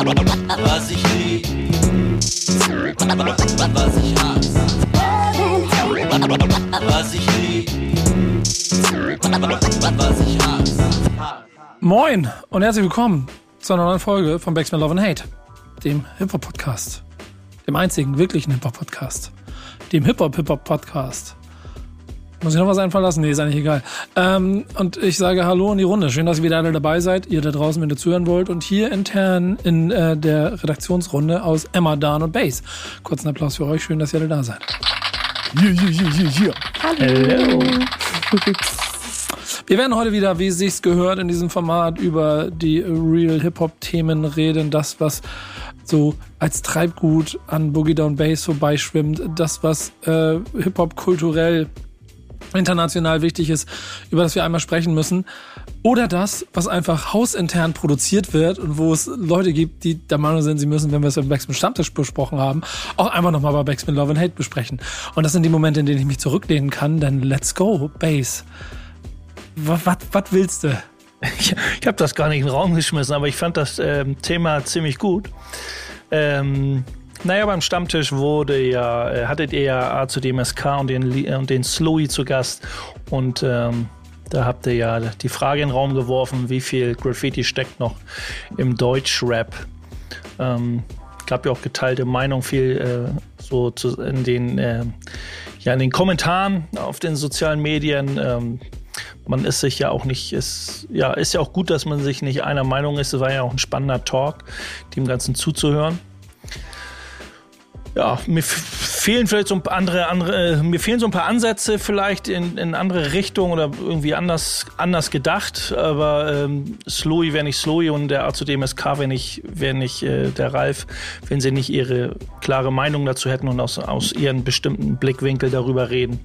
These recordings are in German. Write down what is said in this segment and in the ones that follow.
Was ich lieb, was ich hasse. Was ich lieb, was ich hasse. Moin und herzlich willkommen zu einer neuen Folge von Backspin Love and Hate, dem Hip-Hop-Podcast. Dem einzigen wirklichen Hip-Hop-Podcast. Dem Hip-Hop-Hip-Hop-Podcast. Muss ich noch was einfallen lassen? Nee, ist eigentlich egal. Ähm, und ich sage Hallo in die Runde. Schön, dass ihr wieder alle dabei seid. Ihr da draußen, wenn ihr zuhören wollt. Und hier intern in äh, der Redaktionsrunde aus Emma, Dan und Base. Kurzen Applaus für euch. Schön, dass ihr alle da seid. Yeah, yeah, yeah, yeah. Hallo. Wir werden heute wieder, wie es sich gehört, in diesem Format über die Real Hip-Hop-Themen reden. Das, was so als Treibgut an Boogie Down Bass vorbeischwimmt. Das, was äh, Hip-Hop kulturell international wichtig ist, über das wir einmal sprechen müssen. Oder das, was einfach hausintern produziert wird und wo es Leute gibt, die der Meinung sind, sie müssen, wenn wir es im Backspin Stammtisch besprochen haben, auch einfach nochmal bei Backspin Love and Hate besprechen. Und das sind die Momente, in denen ich mich zurücklehnen kann, denn let's go. Was, was, was willst du? Ich, ich habe das gar nicht in den Raum geschmissen, aber ich fand das ähm, Thema ziemlich gut. Ähm, naja, beim Stammtisch wurde ja, äh, hattet ihr ja A zu DMSK und den, und den Slowy zu Gast. Und ähm, da habt ihr ja die Frage in den Raum geworfen, wie viel Graffiti steckt noch im Deutschrap. Ähm, gab ja auch geteilte Meinung viel äh, so zu, in den äh, ja in den Kommentaren auf den sozialen Medien. Ähm, man ist sich ja auch nicht, ist, ja, ist ja auch gut, dass man sich nicht einer Meinung ist. Es war ja auch ein spannender Talk, dem Ganzen zuzuhören ja, mir fehlen vielleicht so ein paar andere, andere äh, mir fehlen so ein paar Ansätze vielleicht in, in andere Richtungen oder irgendwie anders, anders gedacht. Aber ähm, Slowy wäre nicht Slowy und der A2DMSK wäre nicht, wär nicht äh, der Ralf, wenn sie nicht ihre klare Meinung dazu hätten und aus, aus ihren bestimmten Blickwinkel darüber reden.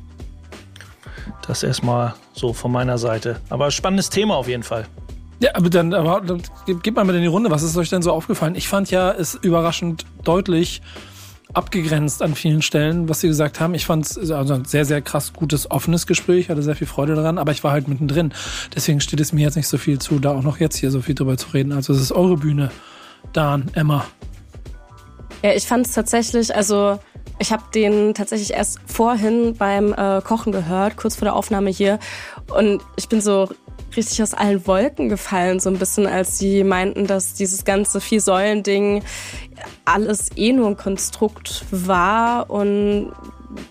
Das erstmal so von meiner Seite. Aber spannendes Thema auf jeden Fall. Ja, aber dann, aber, dann gebt mal mit in die Runde. Was ist euch denn so aufgefallen? Ich fand ja es überraschend deutlich abgegrenzt an vielen Stellen, was sie gesagt haben. Ich fand es also ein sehr, sehr krass gutes, offenes Gespräch, hatte sehr viel Freude daran, aber ich war halt mittendrin. Deswegen steht es mir jetzt nicht so viel zu, da auch noch jetzt hier so viel drüber zu reden. Also es ist eure Bühne. Dan, Emma. Ja, ich fand es tatsächlich, also ich habe den tatsächlich erst vorhin beim äh, Kochen gehört, kurz vor der Aufnahme hier. Und ich bin so richtig aus allen Wolken gefallen, so ein bisschen, als sie meinten, dass dieses ganze Vier-Säulen-Ding alles eh nur ein Konstrukt war und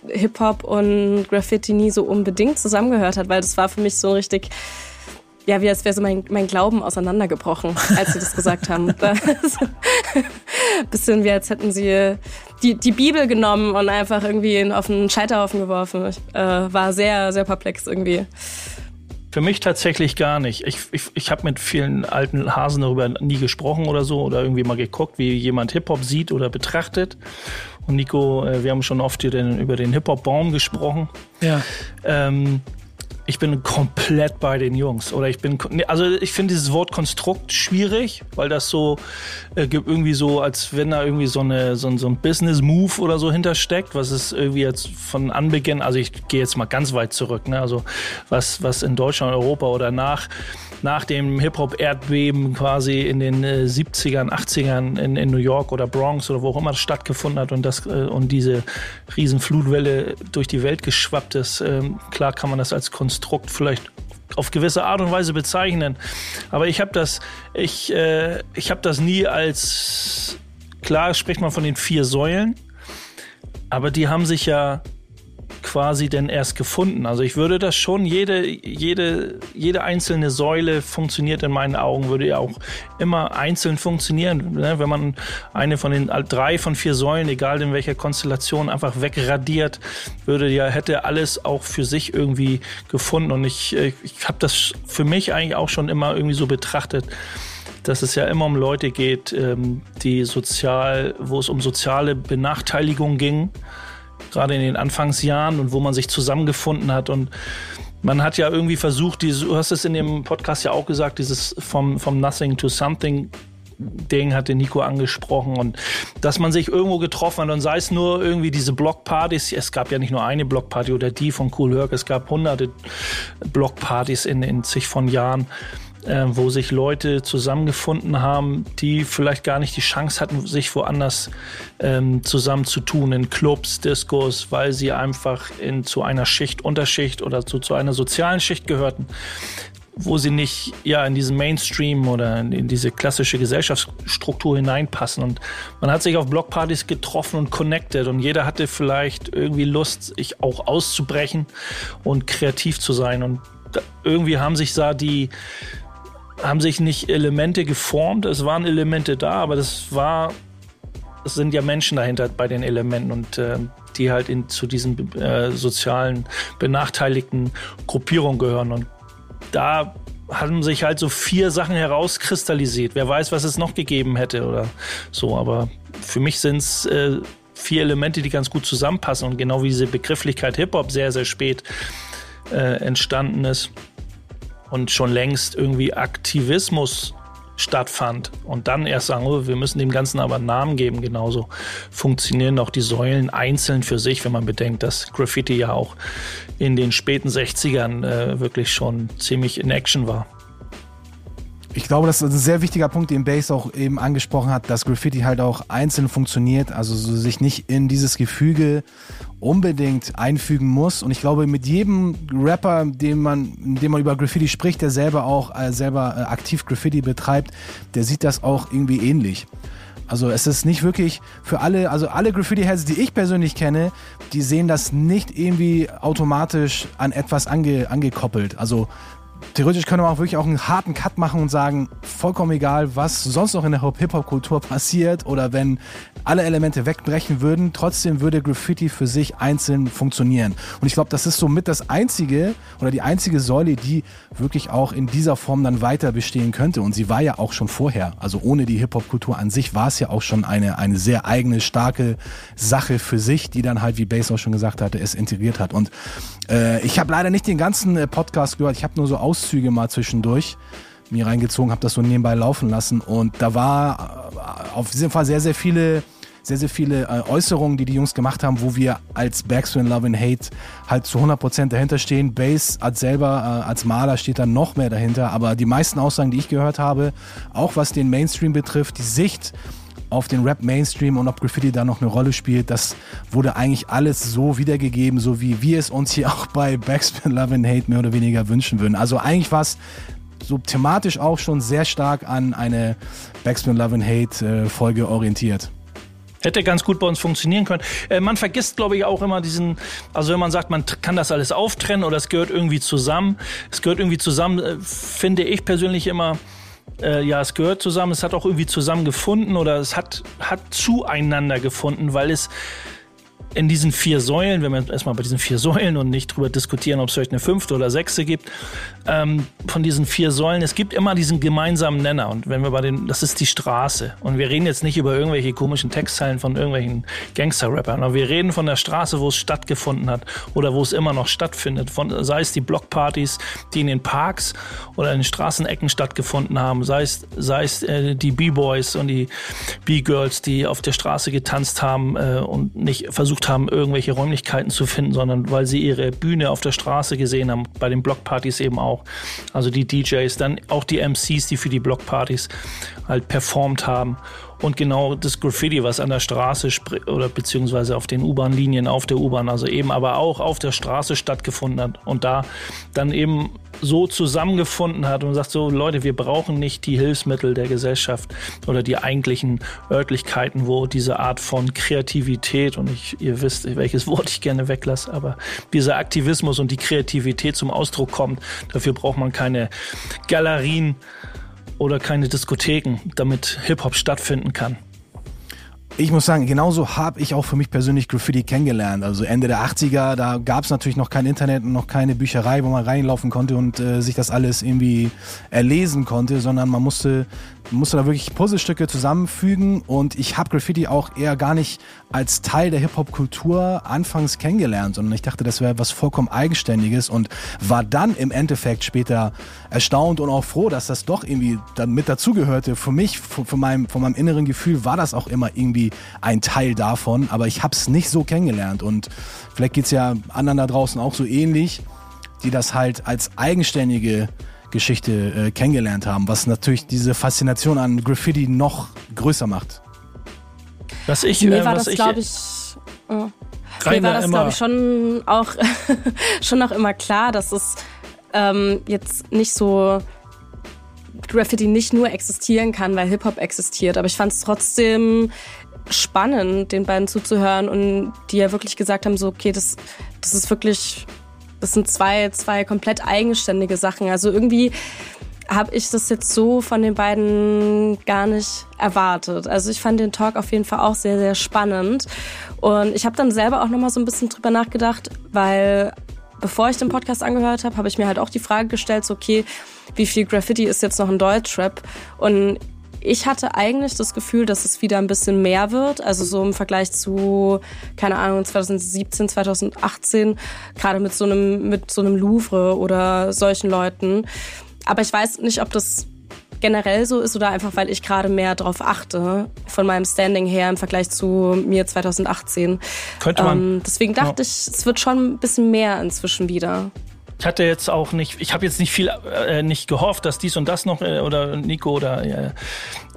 Hip-Hop und Graffiti nie so unbedingt zusammengehört hat, weil das war für mich so richtig, ja, wie als wäre so mein, mein Glauben auseinandergebrochen, als sie das gesagt haben. bisschen wie als hätten sie die, die Bibel genommen und einfach irgendwie auf einen Scheiterhaufen geworfen. Ich äh, war sehr, sehr perplex irgendwie. Für mich tatsächlich gar nicht. Ich, ich, ich habe mit vielen alten Hasen darüber nie gesprochen oder so oder irgendwie mal geguckt, wie jemand Hip-Hop sieht oder betrachtet. Und Nico, äh, wir haben schon oft hier den, über den Hip-Hop-Baum gesprochen. Ja. Ähm, ich bin komplett bei den Jungs. Oder ich bin, also ich finde dieses Wort Konstrukt schwierig, weil das so äh, irgendwie so, als wenn da irgendwie so, eine, so, so ein Business-Move oder so hintersteckt, was ist irgendwie jetzt von Anbeginn, also ich gehe jetzt mal ganz weit zurück, ne? also was, was in Deutschland, Europa oder nach nach dem Hip-Hop-Erdbeben quasi in den äh, 70ern, 80ern in, in, New York oder Bronx oder wo auch immer das stattgefunden hat und, das, äh, und diese Riesenflutwelle durch die Welt geschwappt ist. Ähm, klar kann man das als Konstrukt vielleicht auf gewisse Art und Weise bezeichnen. Aber ich habe das, ich, äh, ich habe das nie als klar spricht man von den vier Säulen, aber die haben sich ja quasi denn erst gefunden? Also ich würde das schon, jede, jede, jede einzelne Säule funktioniert in meinen Augen, würde ja auch immer einzeln funktionieren. Ne? Wenn man eine von den drei von vier Säulen, egal in welcher Konstellation, einfach wegradiert, würde ja, hätte alles auch für sich irgendwie gefunden. Und ich, ich habe das für mich eigentlich auch schon immer irgendwie so betrachtet dass es ja immer um Leute geht, ähm, die sozial, wo es um soziale Benachteiligung ging gerade in den Anfangsjahren und wo man sich zusammengefunden hat. Und man hat ja irgendwie versucht, dieses, du hast es in dem Podcast ja auch gesagt, dieses vom, vom Nothing to Something Ding hatte Nico angesprochen. Und dass man sich irgendwo getroffen hat und sei es nur irgendwie diese Blockpartys, es gab ja nicht nur eine Blockparty oder die von Cool Herc, es gab hunderte Blockpartys in, in zig von Jahren äh, wo sich Leute zusammengefunden haben, die vielleicht gar nicht die Chance hatten, sich woanders ähm, zusammenzutun, in Clubs, Diskos, weil sie einfach in, zu einer Schicht, Unterschicht oder zu, zu einer sozialen Schicht gehörten wo sie nicht ja in diesen Mainstream oder in diese klassische Gesellschaftsstruktur hineinpassen. Und man hat sich auf Blockpartys getroffen und connected und jeder hatte vielleicht irgendwie Lust, sich auch auszubrechen und kreativ zu sein. Und irgendwie haben sich da die haben sich nicht Elemente geformt, es waren Elemente da, aber das war, es sind ja Menschen dahinter bei den Elementen und äh, die halt in, zu diesen äh, sozialen benachteiligten Gruppierungen gehören. Und da haben sich halt so vier Sachen herauskristallisiert. Wer weiß, was es noch gegeben hätte oder so. Aber für mich sind es äh, vier Elemente, die ganz gut zusammenpassen. Und genau wie diese Begrifflichkeit Hip-Hop sehr, sehr spät äh, entstanden ist und schon längst irgendwie Aktivismus stattfand und dann erst sagen, oh, wir müssen dem Ganzen aber einen Namen geben. Genauso funktionieren auch die Säulen einzeln für sich, wenn man bedenkt, dass Graffiti ja auch in den späten 60ern äh, wirklich schon ziemlich in Action war. Ich glaube, das ist ein sehr wichtiger Punkt, den Base auch eben angesprochen hat, dass Graffiti halt auch einzeln funktioniert, also so sich nicht in dieses Gefüge unbedingt einfügen muss. Und ich glaube, mit jedem Rapper, dem man, dem man über Graffiti spricht, der selber auch äh, selber äh, aktiv Graffiti betreibt, der sieht das auch irgendwie ähnlich. Also es ist nicht wirklich für alle, also alle Graffiti-Heads, die ich persönlich kenne, die sehen das nicht irgendwie automatisch an etwas ange, angekoppelt. Also theoretisch können wir auch wirklich auch einen harten Cut machen und sagen, vollkommen egal, was sonst noch in der Hip-Hop-Kultur passiert oder wenn alle Elemente wegbrechen würden, trotzdem würde Graffiti für sich einzeln funktionieren. Und ich glaube, das ist somit das einzige oder die einzige Säule, die wirklich auch in dieser Form dann weiter bestehen könnte. Und sie war ja auch schon vorher. Also ohne die Hip-Hop-Kultur an sich war es ja auch schon eine, eine sehr eigene, starke Sache für sich, die dann halt, wie Bass auch schon gesagt hatte, es integriert hat. Und äh, ich habe leider nicht den ganzen äh, Podcast gehört. Ich habe nur so Auszüge mal zwischendurch mir reingezogen, habe das so nebenbei laufen lassen. Und da war äh, auf jeden Fall sehr, sehr viele sehr, sehr viele Äußerungen, die die Jungs gemacht haben, wo wir als Backspin Love and Hate halt zu 100% dahinter stehen. Bass als selber, als Maler steht da noch mehr dahinter. Aber die meisten Aussagen, die ich gehört habe, auch was den Mainstream betrifft, die Sicht auf den Rap Mainstream und ob Graffiti da noch eine Rolle spielt, das wurde eigentlich alles so wiedergegeben, so wie wir es uns hier auch bei Backspin Love and Hate mehr oder weniger wünschen würden. Also eigentlich war es so thematisch auch schon sehr stark an eine Backspin Love and Hate äh, Folge orientiert. Hätte ganz gut bei uns funktionieren können. Äh, man vergisst, glaube ich, auch immer diesen, also wenn man sagt, man kann das alles auftrennen oder es gehört irgendwie zusammen. Es gehört irgendwie zusammen, äh, finde ich persönlich immer, äh, ja, es gehört zusammen, es hat auch irgendwie zusammengefunden oder es hat, hat zueinander gefunden, weil es in diesen vier Säulen, wenn wir erstmal bei diesen vier Säulen und nicht drüber diskutieren, ob es vielleicht eine fünfte oder sechste gibt, ähm, von diesen vier Säulen, es gibt immer diesen gemeinsamen Nenner. Und wenn wir bei den, das ist die Straße. Und wir reden jetzt nicht über irgendwelche komischen Textzeilen von irgendwelchen Gangster-Rappern, aber wir reden von der Straße, wo es stattgefunden hat oder wo es immer noch stattfindet. Von, sei es die Blockpartys, die in den Parks oder in den Straßenecken stattgefunden haben, sei es, sei es äh, die B-Boys und die B-Girls, die auf der Straße getanzt haben äh, und nicht versucht versucht haben, irgendwelche Räumlichkeiten zu finden, sondern weil sie ihre Bühne auf der Straße gesehen haben, bei den Blockpartys eben auch. Also die DJs, dann auch die MCs, die für die Blockpartys halt performt haben. Und genau das Graffiti, was an der Straße oder beziehungsweise auf den U-Bahn-Linien auf der U-Bahn, also eben aber auch auf der Straße stattgefunden hat und da dann eben so zusammengefunden hat und sagt so, Leute, wir brauchen nicht die Hilfsmittel der Gesellschaft oder die eigentlichen Örtlichkeiten, wo diese Art von Kreativität und ich, ihr wisst, welches Wort ich gerne weglasse, aber dieser Aktivismus und die Kreativität zum Ausdruck kommt. Dafür braucht man keine Galerien oder keine Diskotheken, damit Hip-Hop stattfinden kann. Ich muss sagen, genauso habe ich auch für mich persönlich Graffiti kennengelernt. Also Ende der 80er, da gab es natürlich noch kein Internet und noch keine Bücherei, wo man reinlaufen konnte und äh, sich das alles irgendwie erlesen konnte, sondern man musste musste da wirklich Puzzlestücke zusammenfügen und ich habe Graffiti auch eher gar nicht als Teil der Hip-Hop-Kultur anfangs kennengelernt, sondern ich dachte, das wäre was vollkommen Eigenständiges und war dann im Endeffekt später erstaunt und auch froh, dass das doch irgendwie dann mit dazugehörte. Für mich, von meinem, von meinem inneren Gefühl war das auch immer irgendwie ein Teil davon, aber ich habe es nicht so kennengelernt und vielleicht geht's ja anderen da draußen auch so ähnlich, die das halt als eigenständige Geschichte äh, kennengelernt haben, was natürlich diese Faszination an Graffiti noch größer macht. Was ich, Mir äh, war was das, ich, glaube ich, äh, mir war das, glaube ich, schon auch, schon auch immer klar, dass es ähm, jetzt nicht so Graffiti nicht nur existieren kann, weil Hip-Hop existiert. Aber ich fand es trotzdem spannend, den beiden zuzuhören und die ja wirklich gesagt haben, so, okay, das, das ist wirklich, das sind zwei, zwei komplett eigenständige Sachen. Also irgendwie habe ich das jetzt so von den beiden gar nicht erwartet. Also ich fand den Talk auf jeden Fall auch sehr, sehr spannend. Und ich habe dann selber auch nochmal so ein bisschen drüber nachgedacht, weil bevor ich den Podcast angehört habe, habe ich mir halt auch die Frage gestellt, so okay, wie viel Graffiti ist jetzt noch in Deutschrap? Und ich hatte eigentlich das Gefühl, dass es wieder ein bisschen mehr wird. Also so im Vergleich zu, keine Ahnung, 2017, 2018, gerade mit so einem, mit so einem Louvre oder solchen Leuten. Aber ich weiß nicht, ob das generell so ist oder einfach, weil ich gerade mehr drauf achte, von meinem Standing her im Vergleich zu mir 2018. Könnte man. Ähm, deswegen dachte ich, es wird schon ein bisschen mehr inzwischen wieder. Ich hatte jetzt auch nicht, ich habe jetzt nicht viel, äh, nicht gehofft, dass dies und das noch äh, oder Nico oder äh,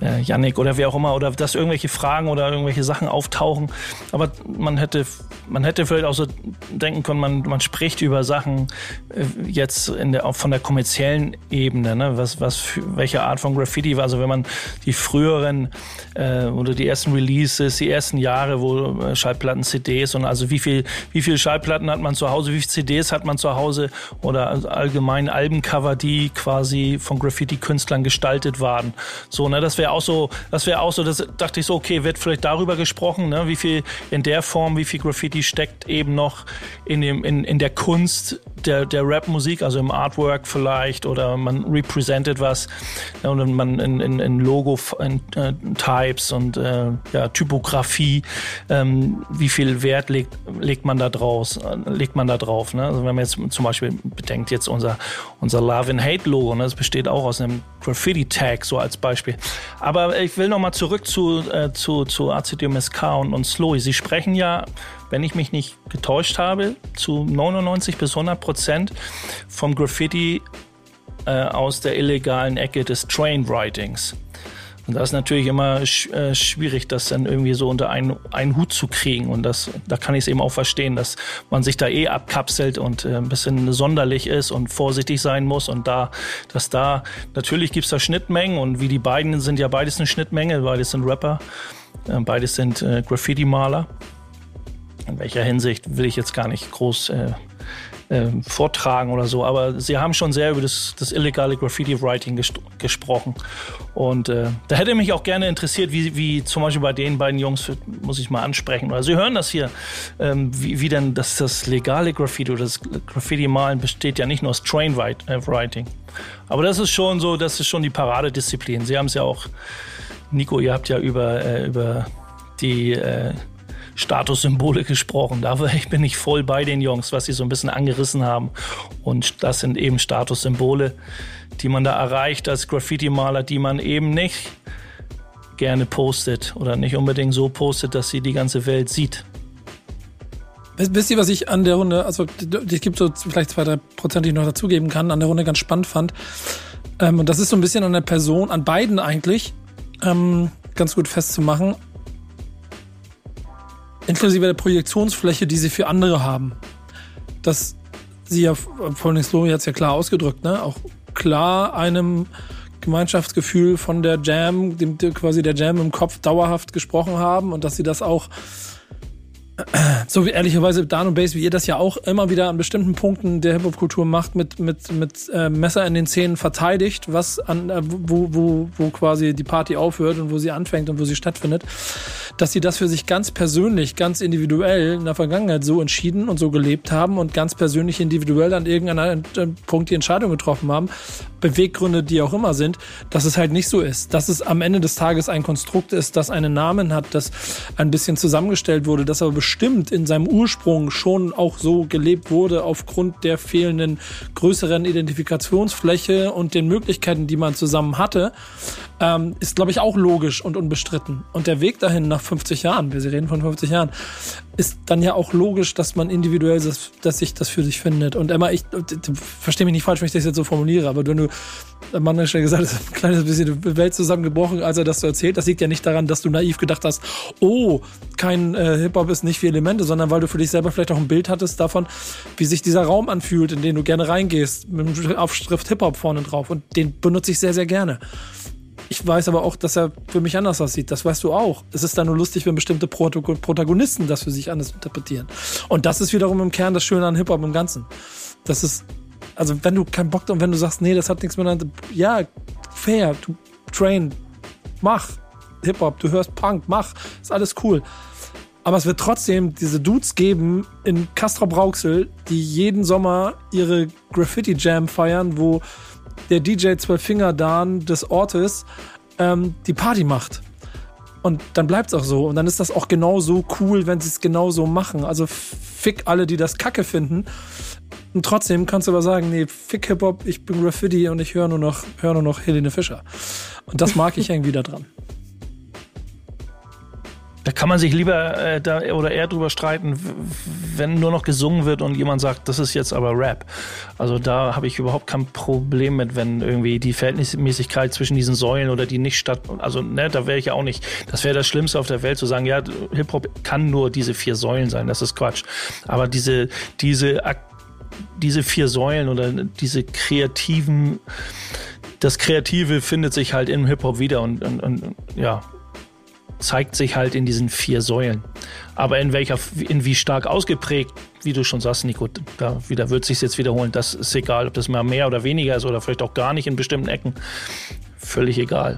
äh, Yannick oder wer auch immer oder dass irgendwelche Fragen oder irgendwelche Sachen auftauchen. Aber man hätte, man hätte vielleicht auch so denken können, man, man spricht über Sachen äh, jetzt in der, auch von der kommerziellen Ebene, ne? was, was für, welche Art von Graffiti war. Also wenn man die früheren äh, oder die ersten Releases, die ersten Jahre, wo äh, Schallplatten, CDs und also wie viel, wie viele Schallplatten hat man zu Hause, wie viele CDs hat man zu Hause oder allgemein Albencover, die quasi von Graffiti-Künstlern gestaltet waren. So, ne, das wäre auch so, das wäre auch so, das dachte ich so, okay, wird vielleicht darüber gesprochen, ne, wie viel in der Form, wie viel Graffiti steckt eben noch in dem, in, in der Kunst der, der Rap-Musik, also im Artwork vielleicht, oder man representet was ja, und man in, in, in Logo, in, äh, Types und äh, ja, Typografie, ähm, wie viel Wert legt, legt man da draus, äh, legt man da drauf. Ne? Also wenn man jetzt zum Beispiel bedenkt jetzt unser, unser Love and Hate Logo, ne? das besteht auch aus einem Graffiti-Tag, so als Beispiel. Aber ich will nochmal zurück zu, äh, zu, zu ACDMSK und, und Slowy. Sie sprechen ja, wenn ich mich nicht getäuscht habe, zu 99 bis 100 Prozent vom Graffiti äh, aus der illegalen Ecke des Train-Writings. Und das ist natürlich immer äh, schwierig, das dann irgendwie so unter einen, einen Hut zu kriegen. Und das, da kann ich es eben auch verstehen, dass man sich da eh abkapselt und äh, ein bisschen sonderlich ist und vorsichtig sein muss. Und da, dass da, natürlich gibt's da Schnittmengen und wie die beiden sind ja beides eine Schnittmenge, beides sind Rapper, äh, beides sind äh, Graffiti-Maler. In welcher Hinsicht will ich jetzt gar nicht groß äh, äh, vortragen oder so, aber sie haben schon sehr über das, das illegale Graffiti-Writing ges gesprochen. Und äh, da hätte mich auch gerne interessiert, wie, wie zum Beispiel bei den beiden Jungs, muss ich mal ansprechen, oder Sie hören das hier, ähm, wie, wie denn das, das legale Graffiti oder das Graffiti-Malen besteht ja nicht nur aus Train-Writing. Aber das ist schon so, das ist schon die Paradedisziplin. Sie haben es ja auch, Nico, ihr habt ja über, äh, über die äh, Statussymbole gesprochen. Da bin ich voll bei den Jungs, was sie so ein bisschen angerissen haben. Und das sind eben Statussymbole, die man da erreicht als Graffiti-Maler, die man eben nicht gerne postet oder nicht unbedingt so postet, dass sie die ganze Welt sieht. Wisst ihr, was ich an der Runde, also es gibt so vielleicht zwei, drei Prozent, die ich noch dazugeben kann, an der Runde ganz spannend fand. Ähm, und das ist so ein bisschen an der Person, an beiden eigentlich, ähm, ganz gut festzumachen. Inklusive der Projektionsfläche, die sie für andere haben. Dass sie ja, Pauline Slowy hat es ja klar ausgedrückt, ne? Auch klar einem Gemeinschaftsgefühl von der Jam, dem quasi der Jam im Kopf dauerhaft gesprochen haben und dass sie das auch so wie ehrlicherweise Dan und Bass, wie ihr das ja auch immer wieder an bestimmten Punkten der Hip-Hop-Kultur macht, mit, mit, mit äh, Messer in den Zähnen verteidigt, was an, äh, wo, wo, wo quasi die Party aufhört und wo sie anfängt und wo sie stattfindet, dass sie das für sich ganz persönlich, ganz individuell in der Vergangenheit so entschieden und so gelebt haben und ganz persönlich individuell an irgendeinem Punkt die Entscheidung getroffen haben, Beweggründe, die auch immer sind, dass es halt nicht so ist. Dass es am Ende des Tages ein Konstrukt ist, das einen Namen hat, das ein bisschen zusammengestellt wurde, das aber bestimmt in seinem Ursprung schon auch so gelebt wurde aufgrund der fehlenden größeren Identifikationsfläche und den Möglichkeiten, die man zusammen hatte. ähm, ist, glaube ich, auch logisch und unbestritten. Und der Weg dahin nach 50 Jahren, wir reden von 50 Jahren, ist dann ja auch logisch, dass man individuell, das, dass sich das für sich findet. Und Emma, ich verstehe mich nicht falsch, wenn ich das jetzt so formuliere, aber wenn du der Mann schon gesagt, es ist ein kleines bisschen die Welt zusammengebrochen, als er das so erzählt. Das liegt ja nicht daran, dass du naiv gedacht hast, oh, kein äh, Hip-Hop ist nicht vier Elemente, sondern weil du für dich selber vielleicht auch ein Bild hattest davon, wie sich dieser Raum anfühlt, in den du gerne reingehst, mit dem Aufschrift Hip-Hop vorne drauf. Und den benutze ich sehr, sehr gerne. Ich weiß aber auch, dass er für mich anders aussieht. Das weißt du auch. Es ist dann nur lustig, wenn bestimmte Protagonisten das für sich anders interpretieren. Und das ist wiederum im Kern das Schöne an Hip-Hop im Ganzen. Das ist also wenn du keinen Bock und wenn du sagst, nee, das hat nichts miteinander, ja, fair, du train, mach Hip-Hop, du hörst Punk, mach, ist alles cool. Aber es wird trotzdem diese Dudes geben in Castro Brauxel, die jeden Sommer ihre Graffiti-Jam feiern, wo der DJ Zwölf Finger Dan des Ortes ähm, die Party macht. Und dann bleibt es auch so. Und dann ist das auch genauso cool, wenn sie es genauso machen. Also fick alle, die das kacke finden. Und trotzdem kannst du aber sagen, nee, fick Hip-Hop, ich bin Graffiti und ich höre nur noch, höre nur noch Helene Fischer. Und das mag ich irgendwie da dran. Da kann man sich lieber äh, da oder eher drüber streiten, wenn nur noch gesungen wird und jemand sagt, das ist jetzt aber Rap. Also da habe ich überhaupt kein Problem mit, wenn irgendwie die Verhältnismäßigkeit zwischen diesen Säulen oder die nicht statt, also ne, da wäre ich ja auch nicht. Das wäre das Schlimmste auf der Welt zu sagen, ja, Hip Hop kann nur diese vier Säulen sein. Das ist Quatsch. Aber diese diese diese vier Säulen oder diese kreativen das Kreative findet sich halt im Hip-Hop wieder und, und, und ja, zeigt sich halt in diesen vier Säulen. Aber in welcher, in wie stark ausgeprägt, wie du schon sagst, Nico, da wieder wird sich jetzt wiederholen. Das ist egal, ob das mal mehr oder weniger ist oder vielleicht auch gar nicht in bestimmten Ecken. Völlig egal.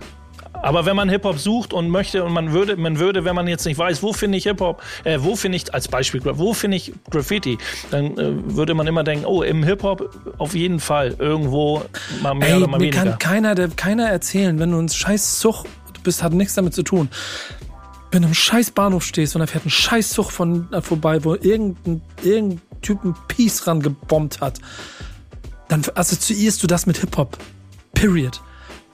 Aber wenn man Hip-Hop sucht und möchte und man würde, man würde, wenn man jetzt nicht weiß, wo finde ich Hip-Hop, äh, wo finde ich, als Beispiel, wo finde ich Graffiti, dann äh, würde man immer denken, oh, im Hip-Hop auf jeden Fall irgendwo mal mehr Ey, oder mal mir weniger. kann keiner, der, keiner erzählen, wenn du ein scheiß Bist, hat nichts damit zu tun. Wenn du im scheiß Bahnhof stehst und da fährt ein scheiß Zug von, äh, vorbei, wo irgendein, irgendein Typ ein Piece rangebombt hat, dann assoziierst du das mit Hip-Hop. Period.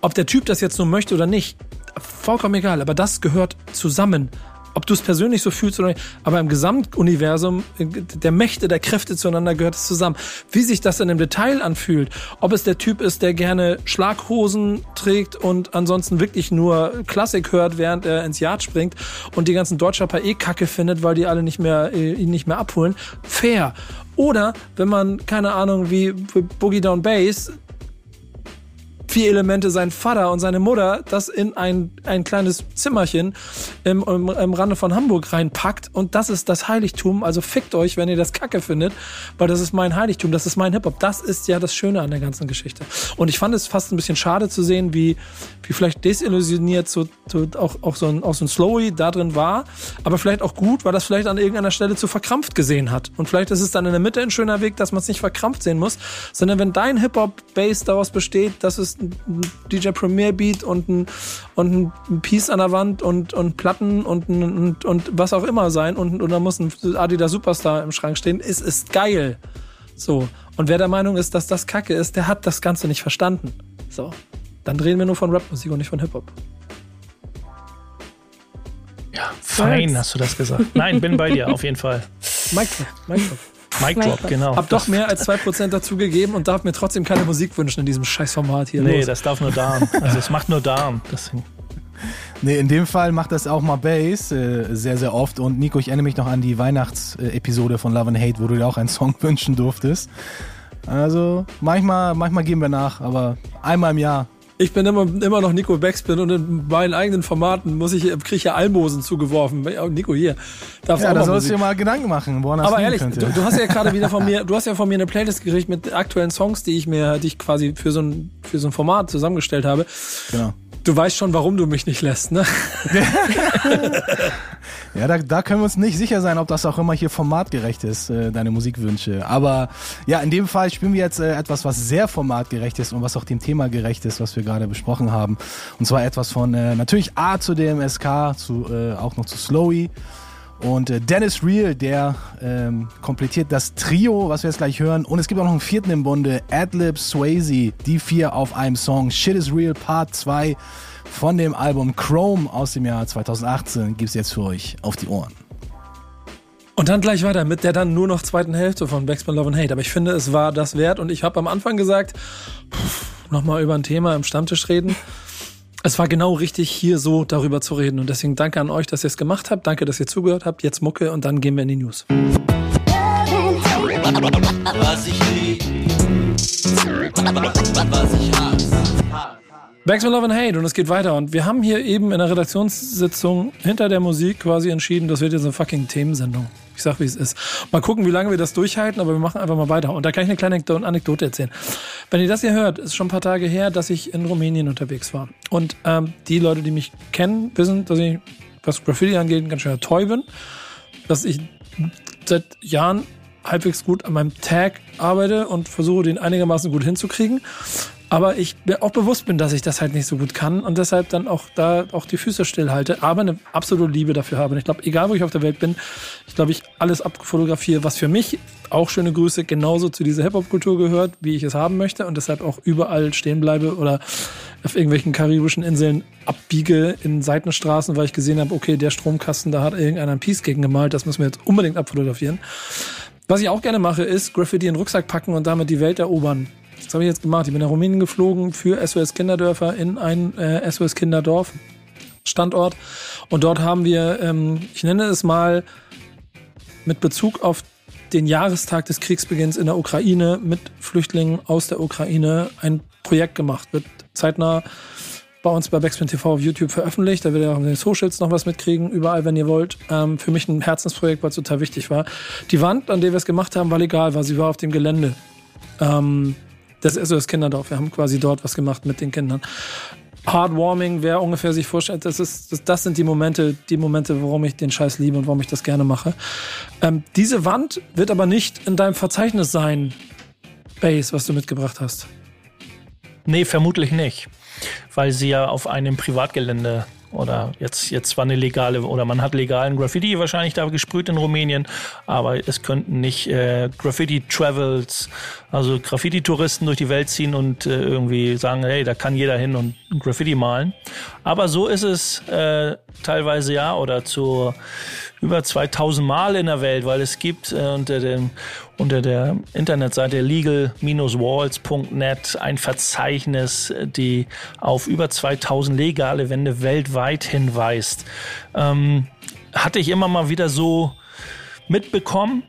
Ob der Typ das jetzt nur möchte oder nicht, vollkommen egal, aber das gehört zusammen. Ob du es persönlich so fühlst oder nicht, aber im Gesamtuniversum der Mächte, der Kräfte zueinander gehört es zusammen. Wie sich das dann im Detail anfühlt, ob es der Typ ist, der gerne Schlaghosen trägt und ansonsten wirklich nur Klassik hört, während er ins Yard springt und die ganzen Deutschrapper eh Kacke findet, weil die alle nicht mehr, äh, ihn nicht mehr abholen. Fair. Oder wenn man, keine Ahnung, wie Boogie Down Bass vier Elemente, sein Vater und seine Mutter, das in ein, ein kleines Zimmerchen im, im, im Rande von Hamburg reinpackt. Und das ist das Heiligtum. Also fickt euch, wenn ihr das kacke findet, weil das ist mein Heiligtum, das ist mein Hip-Hop. Das ist ja das Schöne an der ganzen Geschichte. Und ich fand es fast ein bisschen schade zu sehen, wie, wie vielleicht desillusioniert so, so auch, auch, so ein, so ein Slowy da drin war. Aber vielleicht auch gut, weil das vielleicht an irgendeiner Stelle zu verkrampft gesehen hat. Und vielleicht ist es dann in der Mitte ein schöner Weg, dass man es nicht verkrampft sehen muss, sondern wenn dein Hip-Hop-Base daraus besteht, dass es DJ Premier Beat und ein, und ein Piece an der Wand und, und Platten und, und, und was auch immer sein und, und da muss ein Adidas Superstar im Schrank stehen. Es ist geil. So. Und wer der Meinung ist, dass das Kacke ist, der hat das Ganze nicht verstanden. So. Dann drehen wir nur von Rapmusik und nicht von Hip-Hop. Ja, fein hast du das gesagt. Nein, bin bei dir, auf jeden Fall. Mic Drop, Mic Drop. Genau. Hab doch mehr als 2% dazugegeben und darf mir trotzdem keine Musik wünschen in diesem Scheißformat hier. Nee, Los. das darf nur Darm. Also es macht nur Darm. Deswegen. Nee, in dem Fall macht das auch mal Bass äh, sehr, sehr oft. Und Nico, ich erinnere mich noch an die Weihnachtsepisode von Love and Hate, wo du dir auch einen Song wünschen durftest. Also manchmal, manchmal geben wir nach, aber einmal im Jahr. Ich bin immer, immer noch Nico Backspin und in meinen eigenen Formaten muss ich, kriege ich ja Almosen zugeworfen. Nico hier. Darfst Ja, auch da sollst du dir mal Gedanken machen, woran Aber ehrlich, du, du hast ja gerade wieder von mir, du hast ja von mir eine Playlist gekriegt mit aktuellen Songs, die ich mir, die ich quasi für so ein, für so ein Format zusammengestellt habe. genau. Du weißt schon, warum du mich nicht lässt, ne? Ja, da, da können wir uns nicht sicher sein, ob das auch immer hier formatgerecht ist, äh, deine Musikwünsche. Aber ja, in dem Fall spielen wir jetzt äh, etwas, was sehr formatgerecht ist und was auch dem Thema gerecht ist, was wir gerade besprochen haben. Und zwar etwas von äh, natürlich A zu dem SK, zu, äh, auch noch zu Slowy. Und äh, Dennis Real, der ähm, komplettiert das Trio, was wir jetzt gleich hören. Und es gibt auch noch einen vierten im Bunde, Adlib Swayze, die vier auf einem Song. Shit is Real Part 2 von dem Album Chrome aus dem Jahr 2018 gibt's jetzt für euch auf die Ohren. Und dann gleich weiter mit der dann nur noch zweiten Hälfte von Backspin Love and Hate. Aber ich finde, es war das wert. Und ich habe am Anfang gesagt, nochmal über ein Thema im Stammtisch reden. Es war genau richtig, hier so darüber zu reden. Und deswegen danke an euch, dass ihr es gemacht habt. Danke, dass ihr zugehört habt. Jetzt Mucke und dann gehen wir in die News. Was ich lieb. Was ich hasse. Backspin Love and Hate und es geht weiter. Und wir haben hier eben in der Redaktionssitzung hinter der Musik quasi entschieden, das wird jetzt eine fucking Themensendung. Ich sag, wie es ist. Mal gucken, wie lange wir das durchhalten, aber wir machen einfach mal weiter. Und da kann ich eine kleine Anekdote erzählen. Wenn ihr das hier hört, ist schon ein paar Tage her, dass ich in Rumänien unterwegs war. Und ähm, die Leute, die mich kennen, wissen, dass ich, was Graffiti angeht, ein ganz schöner Toy bin. Dass ich seit Jahren halbwegs gut an meinem Tag arbeite und versuche, den einigermaßen gut hinzukriegen. Aber ich mir auch bewusst bin, dass ich das halt nicht so gut kann und deshalb dann auch da auch die Füße stillhalte, aber eine absolute Liebe dafür habe. Und ich glaube, egal wo ich auf der Welt bin, ich glaube, ich alles abfotografiere, was für mich auch schöne Grüße genauso zu dieser Hip-Hop-Kultur gehört, wie ich es haben möchte und deshalb auch überall stehen bleibe oder auf irgendwelchen karibischen Inseln abbiege in Seitenstraßen, weil ich gesehen habe, okay, der Stromkasten, da hat irgendeiner ein Piece gegen gemalt, das müssen wir jetzt unbedingt abfotografieren. Was ich auch gerne mache, ist Graffiti in den Rucksack packen und damit die Welt erobern. Das habe ich jetzt gemacht. Ich bin nach Rumänien geflogen für SOS Kinderdörfer in ein äh, SOS Kinderdorf Standort. Und dort haben wir, ähm, ich nenne es mal mit Bezug auf den Jahrestag des Kriegsbeginns in der Ukraine mit Flüchtlingen aus der Ukraine ein Projekt gemacht. Wird zeitnah bei uns bei Backspin TV auf YouTube veröffentlicht. Da werdet ihr auch in den Socials noch was mitkriegen, überall, wenn ihr wollt. Ähm, für mich ein Herzensprojekt, weil es total wichtig war. Die Wand, an der wir es gemacht haben, war legal, weil sie war auf dem Gelände. Ähm, das ist so das Kinderdorf. Wir haben quasi dort was gemacht mit den Kindern. Heartwarming, wer ungefähr sich vorstellt, das, ist, das, das sind die Momente, die Momente, warum ich den Scheiß liebe und warum ich das gerne mache. Ähm, diese Wand wird aber nicht in deinem Verzeichnis sein, Base, was du mitgebracht hast. Nee, vermutlich nicht. Weil sie ja auf einem Privatgelände oder jetzt, jetzt war eine legale, oder man hat legalen Graffiti wahrscheinlich da gesprüht in Rumänien, aber es könnten nicht äh, Graffiti-Travels, also Graffiti-Touristen durch die Welt ziehen und äh, irgendwie sagen, hey, da kann jeder hin und Graffiti malen. Aber so ist es äh, teilweise ja oder zu über 2000 Mal in der Welt, weil es gibt äh, unter, dem, unter der Internetseite legal-walls.net ein Verzeichnis, die auf über 2000 legale Wände weltweit hinweist. Ähm, hatte ich immer mal wieder so mitbekommen,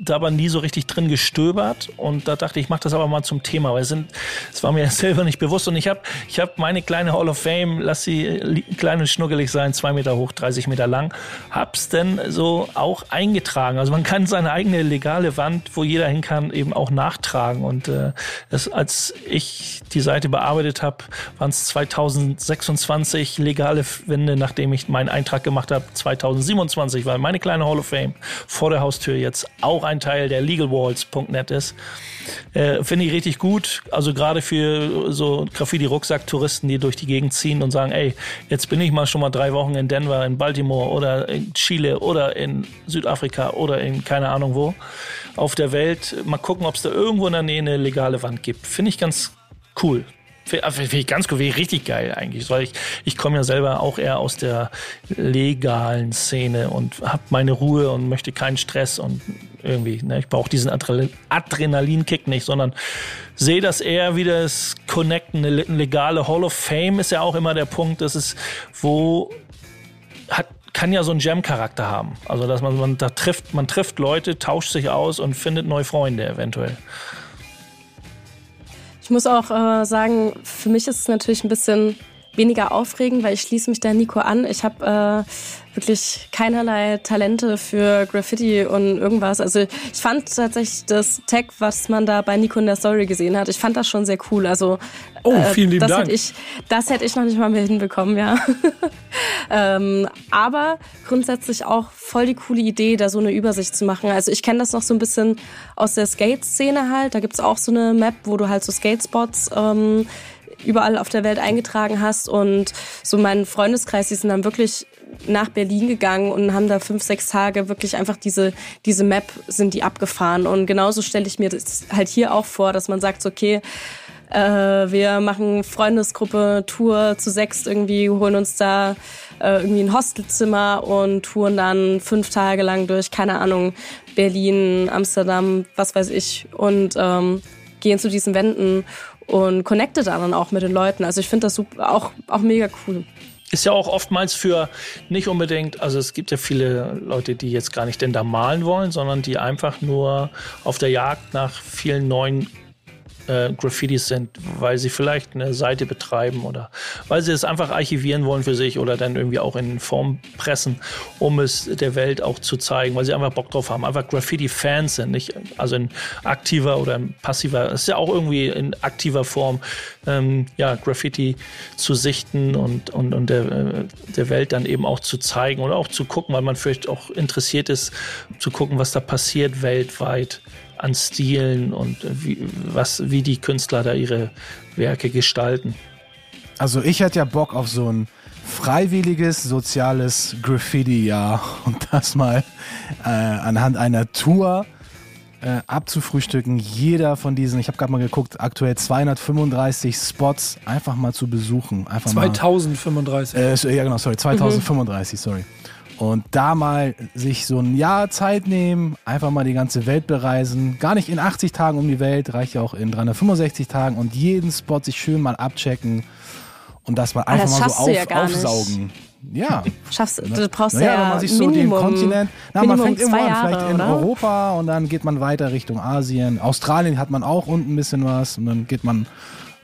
da aber nie so richtig drin gestöbert. Und da dachte ich, ich mache das aber mal zum Thema, weil es sind, es war mir selber nicht bewusst. Und ich habe ich hab meine kleine Hall of Fame, lass sie klein und schnuggelig sein, zwei Meter hoch, 30 Meter lang, hab's denn so auch eingetragen. Also man kann seine eigene legale Wand, wo jeder hin kann, eben auch nachtragen. Und äh, das, als ich die Seite bearbeitet habe, waren es 2026 legale Wände, nachdem ich meinen Eintrag gemacht habe, 2027, weil meine kleine Hall of Fame vor der Haustür jetzt auch Teil der legalwalls.net ist. Äh, Finde ich richtig gut. Also gerade für so Graffiti-Rucksack-Touristen, die durch die Gegend ziehen und sagen, ey, jetzt bin ich mal schon mal drei Wochen in Denver, in Baltimore oder in Chile oder in Südafrika oder in keine Ahnung wo auf der Welt. Mal gucken, ob es da irgendwo in der Nähe eine legale Wand gibt. Finde ich ganz cool. Finde ich ganz cool, richtig geil eigentlich. Weil ich, ich komme ja selber auch eher aus der legalen Szene und habe meine Ruhe und möchte keinen Stress und irgendwie. Ne? Ich brauche diesen Adrenalinkick nicht, sondern sehe das eher wie das Connecten, eine legale Hall of Fame ist ja auch immer der Punkt, dass es, wo hat, kann ja so einen Jam-Charakter haben. Also dass man, man da trifft, man trifft Leute, tauscht sich aus und findet neue Freunde eventuell. Ich muss auch äh, sagen, für mich ist es natürlich ein bisschen weniger aufregend, weil ich schließe mich da Nico an. Ich habe äh, wirklich keinerlei Talente für Graffiti und irgendwas. Also ich fand tatsächlich das Tag, was man da bei Nico in der Story gesehen hat, ich fand das schon sehr cool. Also oh, vielen lieben das Dank. Hätte ich, das hätte ich noch nicht mal mehr hinbekommen, ja. ähm, aber grundsätzlich auch voll die coole Idee, da so eine Übersicht zu machen. Also ich kenne das noch so ein bisschen aus der Skate-Szene halt. Da gibt's auch so eine Map, wo du halt so Skatespots ähm, überall auf der Welt eingetragen hast. Und so mein Freundeskreis, die sind dann wirklich nach Berlin gegangen und haben da fünf, sechs Tage wirklich einfach diese, diese Map sind die abgefahren. Und genauso stelle ich mir das halt hier auch vor, dass man sagt, okay, äh, wir machen Freundesgruppe, Tour zu sechs irgendwie, holen uns da äh, irgendwie ein Hostelzimmer und touren dann fünf Tage lang durch, keine Ahnung, Berlin, Amsterdam, was weiß ich, und ähm, gehen zu diesen Wänden und connecte da dann auch mit den Leuten. Also ich finde das super, auch, auch mega cool. Ist ja auch oftmals für nicht unbedingt, also es gibt ja viele Leute, die jetzt gar nicht denn da malen wollen, sondern die einfach nur auf der Jagd nach vielen neuen äh, Graffitis sind, weil sie vielleicht eine Seite betreiben oder weil sie es einfach archivieren wollen für sich oder dann irgendwie auch in Form pressen, um es der Welt auch zu zeigen, weil sie einfach Bock drauf haben, einfach Graffiti-Fans sind, nicht? Also in aktiver oder in passiver, es ist ja auch irgendwie in aktiver Form, ähm, ja, Graffiti zu sichten und, und, und der, äh, der Welt dann eben auch zu zeigen oder auch zu gucken, weil man vielleicht auch interessiert ist, zu gucken, was da passiert weltweit an Stilen und wie, was, wie die Künstler da ihre Werke gestalten. Also ich hätte ja Bock auf so ein freiwilliges soziales Graffiti-Jahr und das mal äh, anhand einer Tour äh, abzufrühstücken. Jeder von diesen, ich habe gerade mal geguckt, aktuell 235 Spots einfach mal zu besuchen. Einfach 2035. Mal, äh, ja genau, sorry, 2035, mhm. sorry. Und da mal sich so ein Jahr Zeit nehmen, einfach mal die ganze Welt bereisen. Gar nicht in 80 Tagen um die Welt, reicht ja auch in 365 Tagen und jeden Spot sich schön mal abchecken und das mal einfach das mal so auf, ja aufsaugen. Ja. Schaffst, du brauchst naja, ja, wenn man sich so Minimum, den Kontinent, na, man fängt irgendwo an, vielleicht in oder? Europa und dann geht man weiter Richtung Asien. Australien hat man auch unten ein bisschen was und dann geht man.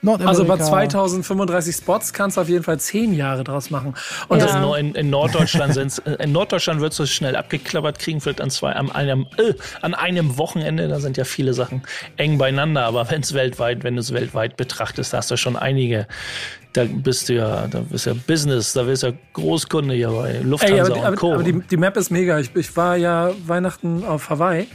Also bei 2035 Spots kannst du auf jeden Fall zehn Jahre draus machen. Und ja. also in, in, Norddeutschland sind's, äh, in Norddeutschland wird es schnell abgeklappert kriegen, vielleicht an zwei, an einem, äh, an einem Wochenende, da sind ja viele Sachen eng beieinander, aber wenn es weltweit, wenn du es weltweit betrachtest, da hast du schon einige da bist du ja, da bist du ja Business, da bist du ja Großkunde hier bei Lufthansa Ey, aber, und Co. Aber die, die Map ist mega. Ich, ich war ja Weihnachten auf Hawaii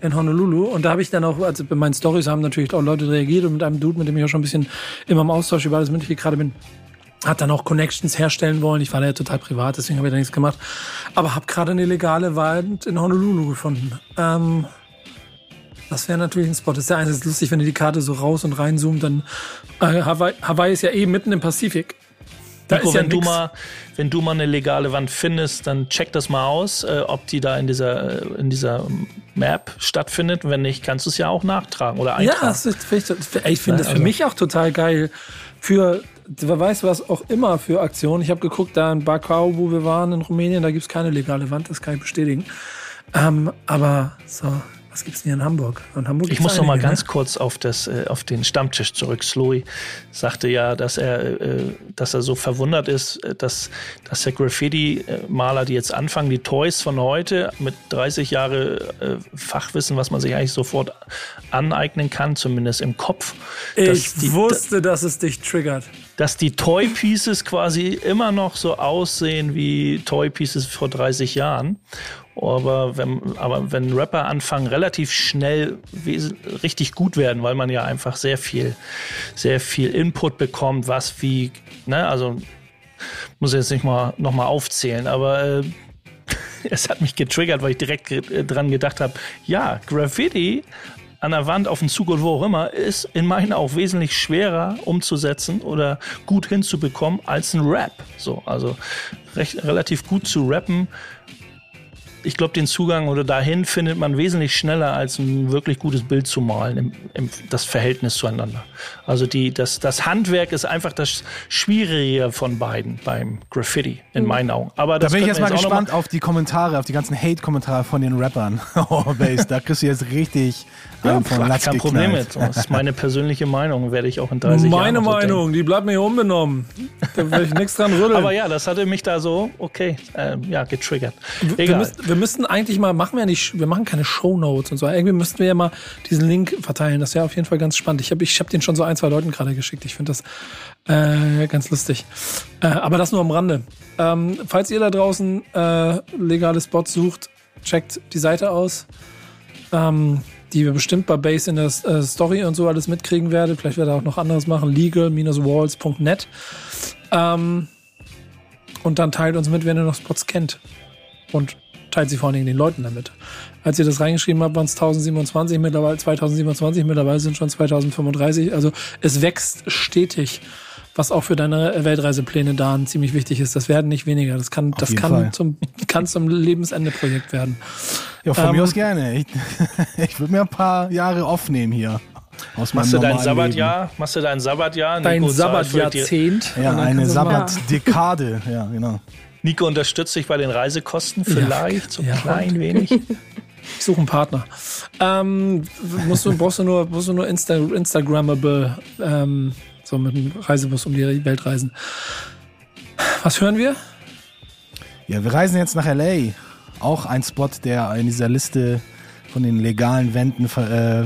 in Honolulu. Und da habe ich dann auch, also bei meinen Stories haben natürlich auch Leute reagiert und mit einem Dude, mit dem ich auch schon ein bisschen immer im Austausch über alles Mögliche gerade bin, hat dann auch Connections herstellen wollen. Ich war da ja total privat, deswegen habe ich da nichts gemacht. Aber habe gerade eine legale Wald in Honolulu gefunden. Ähm, das wäre natürlich ein Spot. Das ist ja eines lustig, wenn du die Karte so raus und reinzoomt, dann äh, Hawaii, Hawaii ist ja eben mitten im Pazifik. Da Nico, ist ja wenn, du mal, wenn du mal eine legale Wand findest, dann check das mal aus, äh, ob die da in dieser, äh, in dieser Map stattfindet. Wenn nicht, kannst du es ja auch nachtragen oder eintragen. Ja, das ist, ich, ich finde das für also. mich auch total geil. Für, wer weiß was auch immer für Aktionen. Ich habe geguckt, da in Bakau, wo wir waren, in Rumänien, da gibt es keine legale Wand, das kann ich bestätigen. Ähm, aber so, was gibt es denn hier in Hamburg? In Hamburg ich muss noch mal ganz ne? kurz auf, das, äh, auf den Stammtisch zurück. Slowy sagte ja, dass er, äh, dass er so verwundert ist, äh, dass, dass der Graffiti-Maler, die jetzt anfangen, die Toys von heute mit 30 Jahre äh, Fachwissen, was man sich eigentlich sofort aneignen kann, zumindest im Kopf. Ich die, wusste, dass es dich triggert dass die Toy Pieces quasi immer noch so aussehen wie Toy Pieces vor 30 Jahren. Aber wenn, aber wenn Rapper anfangen, relativ schnell richtig gut werden, weil man ja einfach sehr viel, sehr viel Input bekommt, was wie, ne, also muss ich jetzt nicht mal noch mal aufzählen, aber äh, es hat mich getriggert, weil ich direkt dran gedacht habe, ja, Graffiti an der Wand, auf dem Zug oder wo auch immer, ist in meinen auch wesentlich schwerer umzusetzen oder gut hinzubekommen als ein Rap. So, also recht, relativ gut zu rappen ich glaube, den Zugang oder dahin findet man wesentlich schneller, als ein wirklich gutes Bild zu malen, im, im, das Verhältnis zueinander. Also die, das, das Handwerk ist einfach das Schwierige von beiden beim Graffiti, in mhm. meinen Augen. Aber da bin ich jetzt mal gespannt auf die Kommentare, auf die ganzen Hate-Kommentare von den Rappern. oh, Base, da kriegst du jetzt richtig ja, von Latz kein Problem mit. Das ist meine persönliche Meinung, werde ich auch in 30 meine Jahren Meine Meinung, die bleibt mir unbenommen. Da will ich nichts dran rütteln. Aber ja, das hatte mich da so, okay, äh, ja, getriggert. Egal. Wir, müssen, wir müssten eigentlich mal, machen wir nicht, wir machen keine Shownotes und so. Irgendwie müssten wir ja mal diesen Link verteilen. Das ja auf jeden Fall ganz spannend. Ich habe ich hab den schon so ein, zwei Leuten gerade geschickt. Ich finde das äh, ganz lustig. Äh, aber das nur am Rande. Ähm, falls ihr da draußen äh, legale Spots sucht, checkt die Seite aus. Ähm, die wir bestimmt bei Base in der äh, Story und so alles mitkriegen werdet. Vielleicht werdet ihr auch noch anderes machen. Legal-walls.net. Ähm, und dann teilt uns mit, wenn ihr noch Spots kennt. Und teilt sie vor allen Dingen den Leuten damit. Als ihr das reingeschrieben habt, waren es 1027, mittlerweile 2027, mittlerweile sind schon 2035. Also es wächst stetig, was auch für deine Weltreisepläne da ziemlich wichtig ist. Das werden nicht weniger. Das kann, das kann zum, kann zum Lebensende-Projekt werden. Ja, von ähm, mir aus gerne. Ich, ich würde mir ein paar Jahre aufnehmen hier. Aus machst du dein Sabbatjahr? Leben. Machst du dein Sabbatjahr? Dein Sabbatjahrzehnt? Ja, eine Sabbatdekade. Ja, genau. Nico unterstützt dich bei den Reisekosten vielleicht so ja, klein wenig. Ich suche einen Partner. Ähm, musst du, brauchst du nur, musst du nur Insta, Instagrammable, ähm, so mit dem Reisebus um die Welt reisen. Was hören wir? Ja, wir reisen jetzt nach LA. Auch ein Spot, der in dieser Liste von den legalen Wänden äh,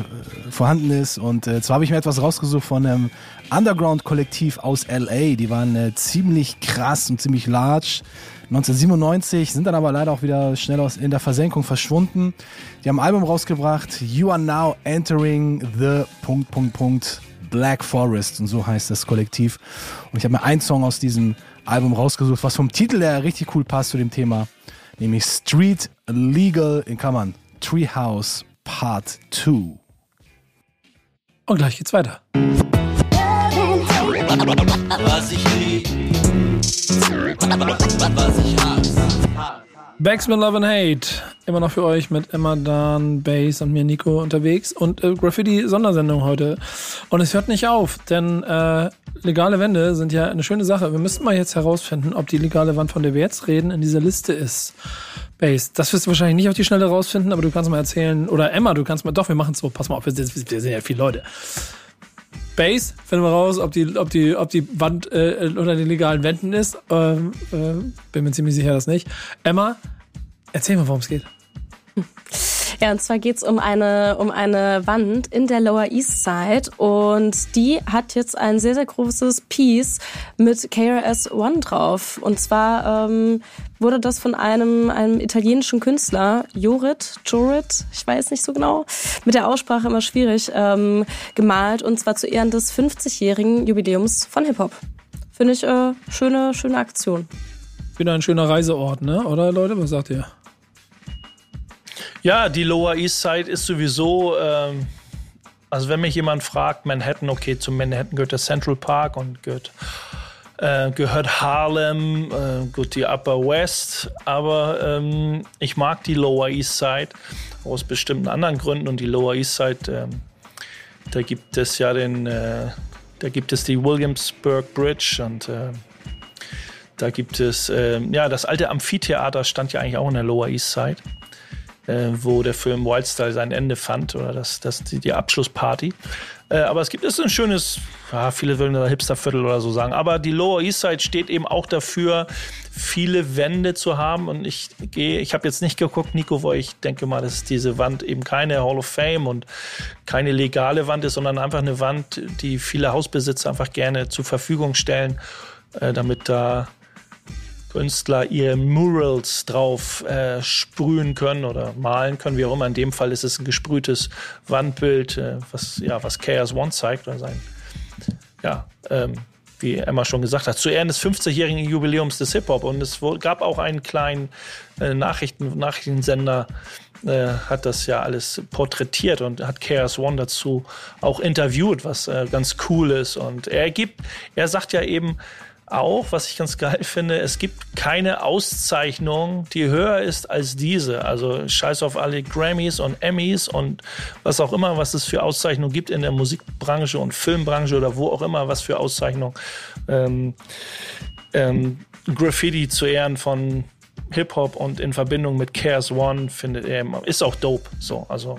vorhanden ist. Und äh, zwar habe ich mir etwas rausgesucht von einem Underground-Kollektiv aus LA. Die waren äh, ziemlich krass und ziemlich large. 1997, sind dann aber leider auch wieder schnell aus, in der Versenkung verschwunden. Die haben ein Album rausgebracht, You Are Now Entering the Punkt, Punkt, Punkt, Black Forest und so heißt das Kollektiv. Und ich habe mir einen Song aus diesem Album rausgesucht, was vom Titel her richtig cool passt zu dem Thema, nämlich Street Legal in Kammern. Treehouse Part 2. Und gleich geht's weiter. Was ich lieb, was ich hasse. Backspin Love and Hate. Immer noch für euch mit Emma, Dan, Bass und mir Nico unterwegs. Und äh, Graffiti-Sondersendung heute. Und es hört nicht auf, denn äh, legale Wände sind ja eine schöne Sache. Wir müssten mal jetzt herausfinden, ob die legale Wand, von der wir jetzt reden, in dieser Liste ist. Base. Das wirst du wahrscheinlich nicht auf die Schnelle rausfinden, aber du kannst mal erzählen. Oder Emma, du kannst mal. Doch, wir machen es so. Pass mal auf, wir, wir sind ja viele Leute. Base, finden wir raus, ob die, ob die, ob die Wand äh, unter den legalen Wänden ist. Ähm, äh, bin mir ziemlich sicher, dass nicht. Emma, erzähl mal, worum es geht. Ja, und zwar geht's um eine, um eine Wand in der Lower East Side und die hat jetzt ein sehr, sehr großes Piece mit KRS One drauf. Und zwar ähm, wurde das von einem, einem italienischen Künstler, Jorit, Jorit, ich weiß nicht so genau, mit der Aussprache immer schwierig, ähm, gemalt und zwar zu Ehren des 50-jährigen Jubiläums von Hip-Hop. Finde ich äh, schöne, schöne Aktion. Wieder ein schöner Reiseort, ne? Oder Leute, was sagt ihr? Ja, die Lower East Side ist sowieso, ähm, also wenn mich jemand fragt, Manhattan, okay, zum Manhattan gehört der Central Park und gehört, äh, gehört Harlem, äh, gut, die Upper West, aber ähm, ich mag die Lower East Side aus bestimmten anderen Gründen und die Lower East Side, äh, da gibt es ja den, äh, da gibt es die Williamsburg Bridge und äh, da gibt es, äh, ja, das alte Amphitheater stand ja eigentlich auch in der Lower East Side äh, wo der Film Wildstyle sein Ende fand oder das, das, die, die Abschlussparty. Äh, aber es gibt es ein schönes, ja, viele würden da Hipsterviertel oder so sagen, aber die Lower East Side steht eben auch dafür, viele Wände zu haben. Und ich gehe, ich habe jetzt nicht geguckt, Nico, wo ich denke mal, dass diese Wand eben keine Hall of Fame und keine legale Wand ist, sondern einfach eine Wand, die viele Hausbesitzer einfach gerne zur Verfügung stellen, äh, damit da Künstler ihre Murals drauf äh, sprühen können oder malen können, wie auch immer. In dem Fall ist es ein gesprühtes Wandbild, äh, was, ja, was Chaos One zeigt oder sein, ja, ähm, wie Emma schon gesagt hat, zu Ehren des 50-jährigen Jubiläums des Hip-Hop. Und es gab auch einen kleinen äh, Nachrichten, Nachrichtensender, äh, hat das ja alles porträtiert und hat Chaos One dazu auch interviewt, was äh, ganz cool ist. Und er gibt, er sagt ja eben, auch, was ich ganz geil finde, es gibt keine Auszeichnung, die höher ist als diese. Also scheiß auf alle Grammys und Emmys und was auch immer, was es für Auszeichnungen gibt in der Musikbranche und Filmbranche oder wo auch immer, was für Auszeichnungen. Ähm, ähm, Graffiti zu Ehren von Hip-Hop und in Verbindung mit Cares One findet er, ist auch dope. So, also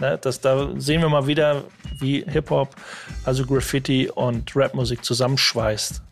Ne, das, da sehen wir mal wieder, wie Hip-Hop, also Graffiti und Rapmusik zusammenschweißt.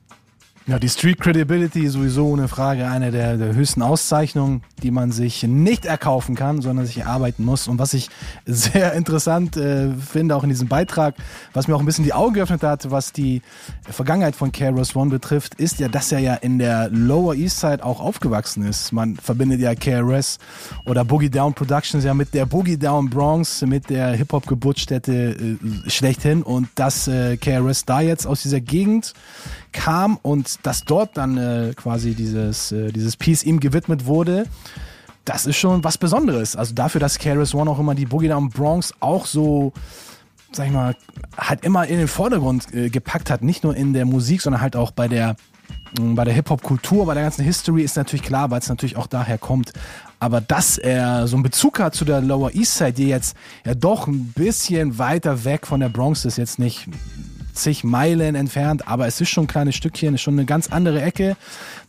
Ja, die Street Credibility ist sowieso eine Frage, eine der, der höchsten Auszeichnungen, die man sich nicht erkaufen kann, sondern sich erarbeiten muss. Und was ich sehr interessant äh, finde, auch in diesem Beitrag, was mir auch ein bisschen die Augen geöffnet hat, was die Vergangenheit von KRS One betrifft, ist ja, dass er ja in der Lower East Side auch aufgewachsen ist. Man verbindet ja KRS oder Boogie Down Productions ja mit der Boogie Down Bronx, mit der Hip-Hop-Geburtsstätte äh, schlechthin. Und dass äh, KRS da jetzt aus dieser Gegend kam und dass dort dann äh, quasi dieses, äh, dieses Piece ihm gewidmet wurde, das ist schon was Besonderes. Also dafür, dass KRS One auch immer die Boogie Down Bronx auch so, sag ich mal, halt immer in den Vordergrund äh, gepackt hat. Nicht nur in der Musik, sondern halt auch bei der, mh, bei der Hip-Hop-Kultur, bei der ganzen History ist natürlich klar, weil es natürlich auch daher kommt. Aber dass er so einen Bezug hat zu der Lower East Side, die jetzt ja doch ein bisschen weiter weg von der Bronx ist, jetzt nicht zig Meilen entfernt, aber es ist schon ein kleines Stückchen, ist schon eine ganz andere Ecke.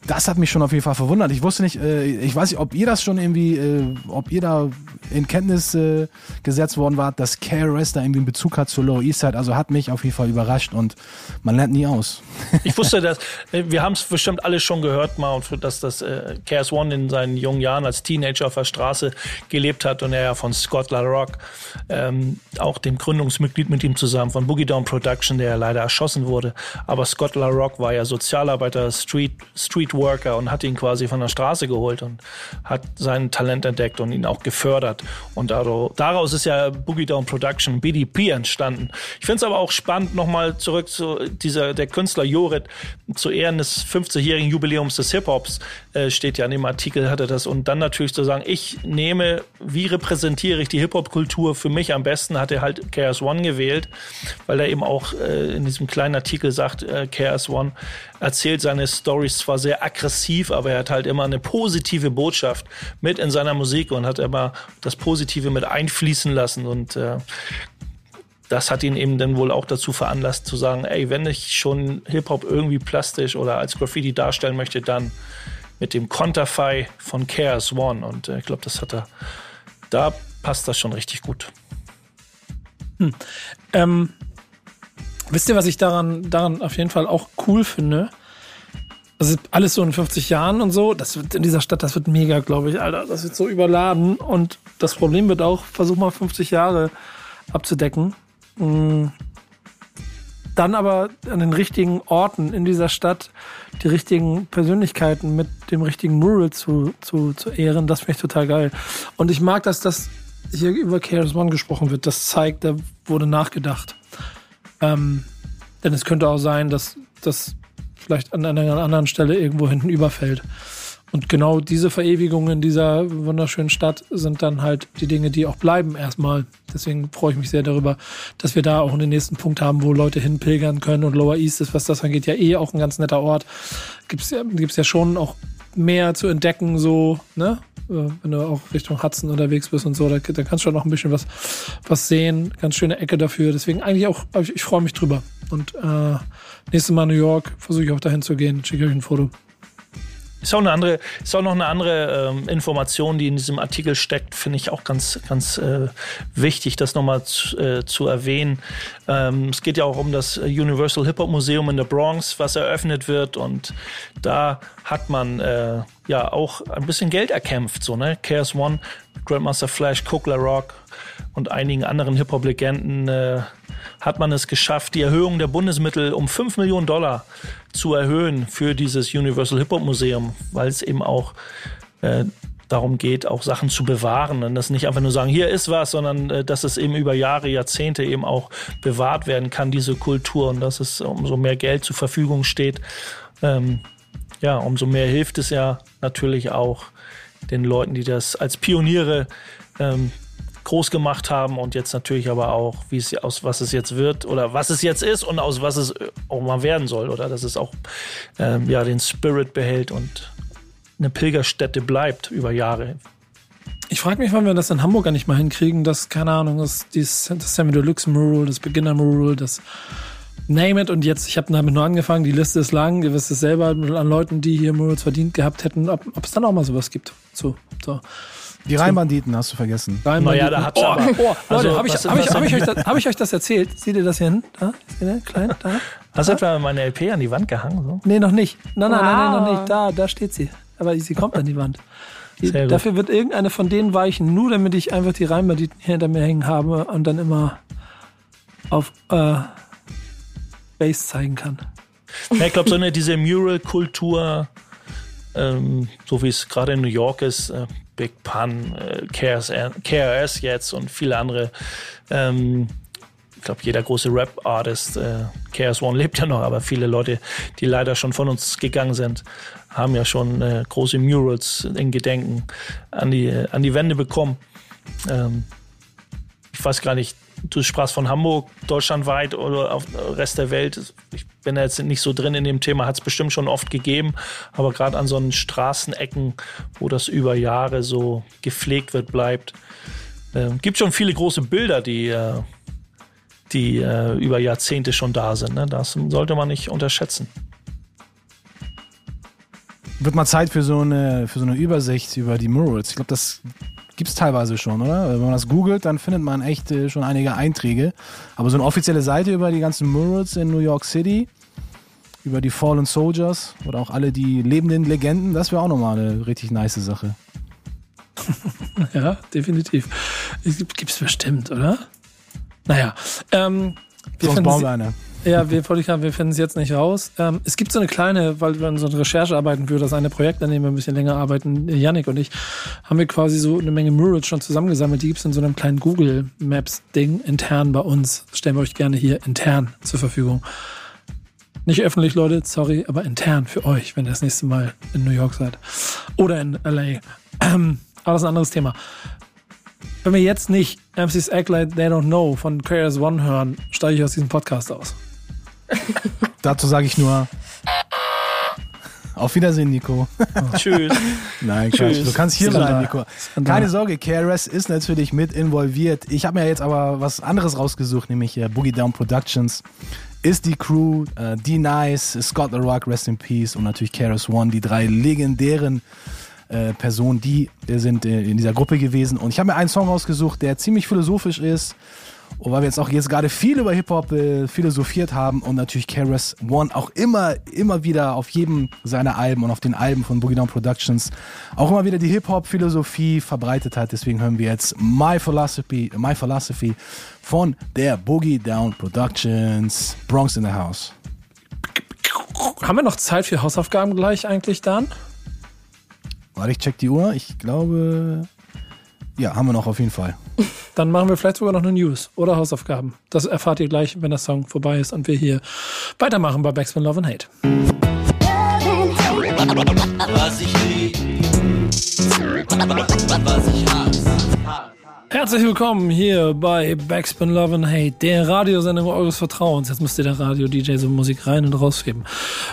Das hat mich schon auf jeden Fall verwundert. Ich wusste nicht, äh, ich weiß nicht, ob ihr das schon irgendwie, äh, ob ihr da in Kenntnis äh, gesetzt worden wart, dass KRS da irgendwie einen Bezug hat zur Lower East Side. Also hat mich auf jeden Fall überrascht und man lernt nie aus. Ich wusste das, äh, wir haben es bestimmt alle schon gehört mal, dass das äh, KS One in seinen jungen Jahren als Teenager auf der Straße gelebt hat und er ja von Scott LaRock, ähm, auch dem Gründungsmitglied mit ihm zusammen von Boogie Down Production, der ja leider erschossen wurde. Aber Scott LaRock war ja Sozialarbeiter, Street, Streetworker und hat ihn quasi von der Straße geholt und hat sein Talent entdeckt und ihn auch gefördert. Und daraus ist ja Boogie Down Production, BDP, entstanden. Ich finde es aber auch spannend, nochmal zurück zu dieser, der Künstler Jorit, zu Ehren des 50-jährigen Jubiläums des Hip-Hops, äh, steht ja in dem Artikel, hatte das. Und dann natürlich zu sagen, ich nehme, wie repräsentiere ich die Hip-Hop-Kultur für mich am besten, hat er halt Chaos One gewählt, weil er eben auch äh, in diesem kleinen Artikel sagt, äh, Chaos One erzählt seine Stories zwar sehr aggressiv, aber er hat halt immer eine positive Botschaft mit in seiner Musik und hat immer das Positive mit einfließen lassen und äh, das hat ihn eben dann wohl auch dazu veranlasst zu sagen, ey, wenn ich schon Hip-Hop irgendwie plastisch oder als Graffiti darstellen möchte, dann mit dem Konterfei von Chaos One. Und äh, ich glaube, das hat er, da passt das schon richtig gut. Hm. Ähm, wisst ihr, was ich daran, daran auf jeden Fall auch cool finde? Das ist alles so in 50 Jahren und so. Das wird in dieser Stadt, das wird mega, glaube ich, Alter. Das wird so überladen. Und das Problem wird auch, versuch mal 50 Jahre abzudecken. Dann aber an den richtigen Orten in dieser Stadt die richtigen Persönlichkeiten mit dem richtigen Mural zu, zu, zu ehren, das finde ich total geil. Und ich mag, dass das hier über Chaos One gesprochen wird. Das zeigt, da wurde nachgedacht. Ähm, denn es könnte auch sein, dass das vielleicht an einer anderen Stelle irgendwo hinten überfällt. Und genau diese Verewigungen dieser wunderschönen Stadt sind dann halt die Dinge, die auch bleiben erstmal. Deswegen freue ich mich sehr darüber, dass wir da auch einen nächsten Punkt haben, wo Leute hinpilgern können. Und Lower East ist, was das angeht, ja eh auch ein ganz netter Ort. Gibt's ja, gibt's ja schon auch mehr zu entdecken, so, ne? Äh, wenn du auch Richtung Hudson unterwegs bist und so, da, da kannst du noch ein bisschen was, was sehen. Ganz schöne Ecke dafür. Deswegen eigentlich auch, ich, ich freue mich drüber. Und äh, nächstes Mal New York versuche ich auch dahin zu gehen. Schicke euch ein Foto. Ist auch eine andere, ist auch noch eine andere ähm, Information, die in diesem Artikel steckt, finde ich auch ganz, ganz äh, wichtig, das nochmal zu, äh, zu erwähnen. Ähm, es geht ja auch um das Universal Hip Hop Museum in der Bronx, was eröffnet wird. Und da hat man äh, ja auch ein bisschen Geld erkämpft, so ne, Chaos One, Grandmaster Flash, Cook Rock und einigen anderen Hip Hop Legenden äh, hat man es geschafft, die Erhöhung der Bundesmittel um 5 Millionen Dollar zu erhöhen für dieses Universal Hip Hop Museum, weil es eben auch äh, darum geht, auch Sachen zu bewahren und das nicht einfach nur sagen, hier ist was, sondern äh, dass es eben über Jahre, Jahrzehnte eben auch bewahrt werden kann, diese Kultur und dass es umso mehr Geld zur Verfügung steht, ähm, ja, umso mehr hilft es ja natürlich auch den Leuten, die das als Pioniere ähm, groß gemacht haben und jetzt natürlich aber auch, wie es aus was es jetzt wird oder was es jetzt ist und aus was es auch mal werden soll oder dass es auch ähm, ja den Spirit behält und eine Pilgerstätte bleibt über Jahre. Ich frage mich, wann wir das in Hamburg gar nicht mal hinkriegen, dass, keine Ahnung, das, das Sammy Deluxe Mural, das Beginner Mural, das name it. Und jetzt, ich habe damit nur angefangen, die Liste ist lang, ihr wisst es selber, an Leuten, die hier Murals verdient gehabt hätten, ob, ob es dann auch mal sowas gibt. So, so. Die Rheinbanditen hast du vergessen. Naja, da hat's oh, aber- Oh, Leute, Also, habe ich, hab ich, hab ich, euch das, hab ich euch das erzählt? Seht ihr das hier hin? Da? Seht ihr? Klein, da? Hast du etwa meine LP an die Wand gehangen? So? Nee, noch nicht. Nein, nein, nein, nein, noch Wow. nicht. Da, da steht sie. Aber sie kommt an die Wand. Sehr gut. dafür wird irgendeine von denen weichen, nur damit ich einfach die Rheinbanditen hier hinter mir hängen habe und dann immer auf äh, Base zeigen kann. Ja, ich glaube, so eine diese Mural-Kultur, ähm, so wie es gerade in New York ist, äh, Big Pun, äh, KRS, jetzt und viele andere. Ähm, ich glaube, jeder große Rap-Artist, äh, KRS One lebt ja noch, aber viele Leute, die leider schon von uns gegangen sind, haben ja schon äh, große Murals in Gedenken an die, an die Wände bekommen. Ähm, ich weiß gar nicht, du sprachst von Hamburg, deutschlandweit oder auf dem Rest der Welt. Ich bin da jetzt nicht so drin in dem Thema, hat es bestimmt schon oft gegeben, aber gerade an so einen Straßenecken, wo das über Jahre so gepflegt wird, bleibt. Ähm, gibt schon viele große Bilder, die, äh, die äh, über Jahrzehnte schon da sind. Ne? Das sollte man nicht unterschätzen. Wird mal Zeit für so eine, für so eine Übersicht über die Murals. Ich glaube, das gibt's teilweise schon, oder? Wenn man das googelt, dann findet man echt äh, schon einige Einträge. Aber so eine offizielle Seite über die ganzen Murals in New York City, über die Fallen Soldiers oder auch alle die lebenden Legenden, das wäre auch nochmal eine richtig nice Sache. Ja, definitiv. Es gibt- Gibt's bestimmt, oder? Naja, ähm, Sonst bauen wir eine. Ja, wir, wir finden es jetzt nicht raus. Ähm, es gibt so eine kleine, weil wir an so einer Recherche arbeiten für das eine Projekt, an dem wir ein bisschen länger arbeiten, Yannick und ich, haben wir quasi so eine Menge Murals schon zusammengesammelt. Die gibt's in so einem kleinen Google Maps Ding intern bei uns. Stellen wir euch gerne hier intern zur Verfügung. Nicht öffentlich, Leute, sorry, aber intern für euch, wenn ihr das nächste Mal in New York seid. Oder in LA. Ähm, aber das ist ein anderes Thema. Wenn wir jetzt nicht MC's Act Like They Don't Know von KRS One hören, steige ich aus diesem Podcast aus. Dazu sage ich nur auf Wiedersehen, Nico. Tschüss. Nein, Quatsch. Tschüss. Du kannst hier bleiben, Nico. Keine Sorge, KRS ist natürlich mit involviert. Ich habe mir jetzt aber was anderes rausgesucht, nämlich äh, Boogie Down Productions. Ist die Crew, äh, D-Nice, Scott The Rock, Rest in Peace und natürlich KRS One, die drei legendären äh, Personen, die sind äh, in dieser Gruppe gewesen. Und ich habe mir einen Song rausgesucht, der ziemlich philosophisch ist. Und weil wir jetzt auch jetzt gerade viel über Hip-Hop äh, philosophiert haben und natürlich KRS One auch immer, immer wieder auf jedem seiner Alben und auf den Alben von Boogie Down Productions auch immer wieder die Hip-Hop-Philosophie verbreitet hat. Deswegen hören wir jetzt My Philosophy, My Philosophy von der Boogie Down Productions Bronx in the House. Haben wir noch Zeit für Hausaufgaben gleich eigentlich dann? Warte, ich check die Uhr. Ich glaube, ja, haben wir noch auf jeden Fall. Dann machen wir vielleicht sogar noch eine News oder Hausaufgaben. Das erfahrt ihr gleich, wenn der Song vorbei ist und wir hier weitermachen bei Backspin Love and Hate. Was ich lieb, was ich hasse. Herzlich willkommen hier bei Backspin Love and Hate, der Radiosendung eures Vertrauens. Jetzt müsst ihr der Radio-DJ so Musik rein und rausheben.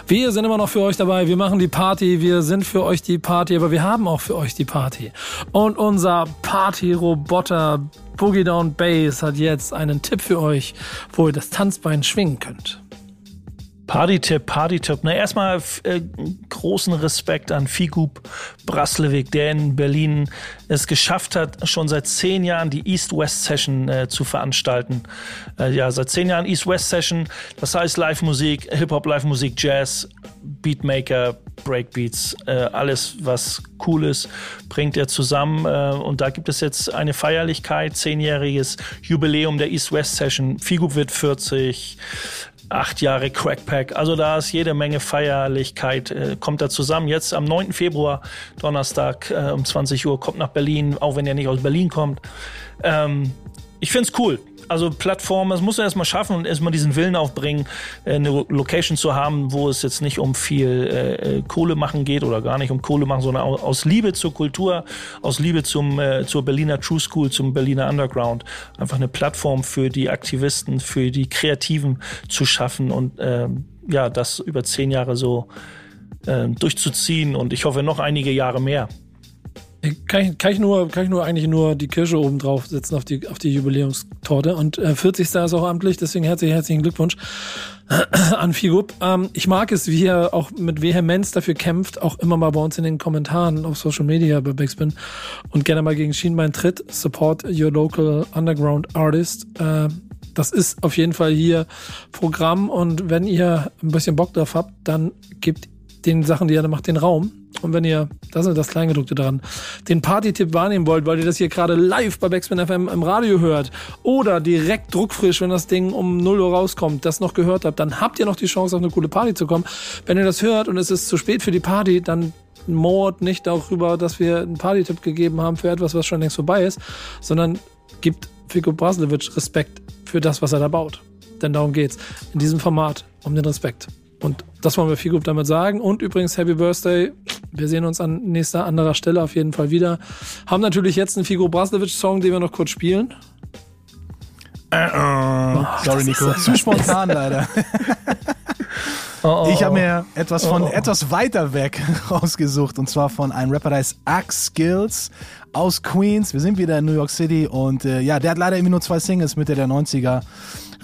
Wir sind immer noch für euch dabei. Wir machen die Party. Wir sind für euch die Party, aber wir haben auch für euch die Party. Und unser Party-Roboter Boogie Down Bass hat jetzt einen Tipp für euch, wo ihr das Tanzbein schwingen könnt. Party-Tipp, Party-Tipp. Na, erstmal äh, großen Respekt an Figub Braslewik, der in Berlin es geschafft hat, schon seit zehn Jahren die East-West-Session äh, zu veranstalten. Äh, ja, seit zehn Jahren East-West-Session, das heißt Live-Musik, Hip-Hop, Live-Musik, Jazz, Beatmaker, Breakbeats, äh, alles, was cool ist, bringt er zusammen. Äh, und da gibt es jetzt eine Feierlichkeit, zehnjähriges Jubiläum der East-West-Session. Figub wird 40, acht Jahre Crackpack. Also da ist jede Menge Feierlichkeit, äh, kommt da zusammen. Jetzt am 9. Februar, Donnerstag äh, um 20 Uhr, kommt nach Berlin, auch wenn er nicht aus Berlin kommt. Ähm, ich find's cool. Also Plattform, das muss er erstmal schaffen und erstmal diesen Willen aufbringen, äh, eine Location zu haben, wo es jetzt nicht um viel äh, äh, Kohle machen geht oder gar nicht um Kohle machen, sondern au- aus Liebe zur Kultur, aus Liebe zum, äh, zur Berliner True School, zum Berliner Underground, einfach eine Plattform für die Aktivisten, für die Kreativen zu schaffen und ähm, ja, das über zehn Jahre so ähm, durchzuziehen und ich hoffe noch einige Jahre mehr. Kann ich, kann ich, nur, kann ich nur eigentlich nur die Kirsche oben drauf setzen auf die, auf die Jubiläumstorte. Und äh, 40. ist auch amtlich, deswegen herzlichen, herzlichen Glückwunsch an Figup. Ähm, ich mag es, wie er auch mit Vehemenz dafür kämpft, auch immer mal bei uns in den Kommentaren auf Social Media bei Backspin und gerne mal gegen Schienbein tritt. Support your local underground artist. Äh, das ist auf jeden Fall hier Programm und wenn ihr ein bisschen Bock drauf habt, dann gebt den Sachen, die er macht, den Raum. Und wenn ihr, das ist das Kleingedruckte dran, den Party-Tipp wahrnehmen wollt, weil ihr das hier gerade live bei Backspin FM im Radio hört oder direkt druckfrisch, wenn das Ding um 0 Uhr rauskommt, das noch gehört habt, dann habt ihr noch die Chance, auf eine coole Party zu kommen. Wenn ihr das hört und es ist zu spät für die Party, dann mord nicht darüber, dass wir einen Party-Tipp gegeben haben für etwas, was schon längst vorbei ist, sondern gibt Fico Braslewitsch Respekt für das, was er da baut. Denn darum geht's. In diesem Format um den Respekt. Und das wollen wir gut damit sagen. Und übrigens Happy Birthday. Wir sehen uns an nächster anderer Stelle auf jeden Fall wieder. Haben natürlich jetzt einen Figo Braslewitsch-Song, den wir noch kurz spielen. Äh, äh. Sorry, Nico. Zu spontan leider. Oh, oh, ich habe mir etwas von oh, etwas weiter weg rausgesucht und zwar von einem Rapper, der heißt Axe Skills aus Queens. Wir sind wieder in New York City und äh, ja, der hat leider irgendwie nur zwei Singles Mitte der 90er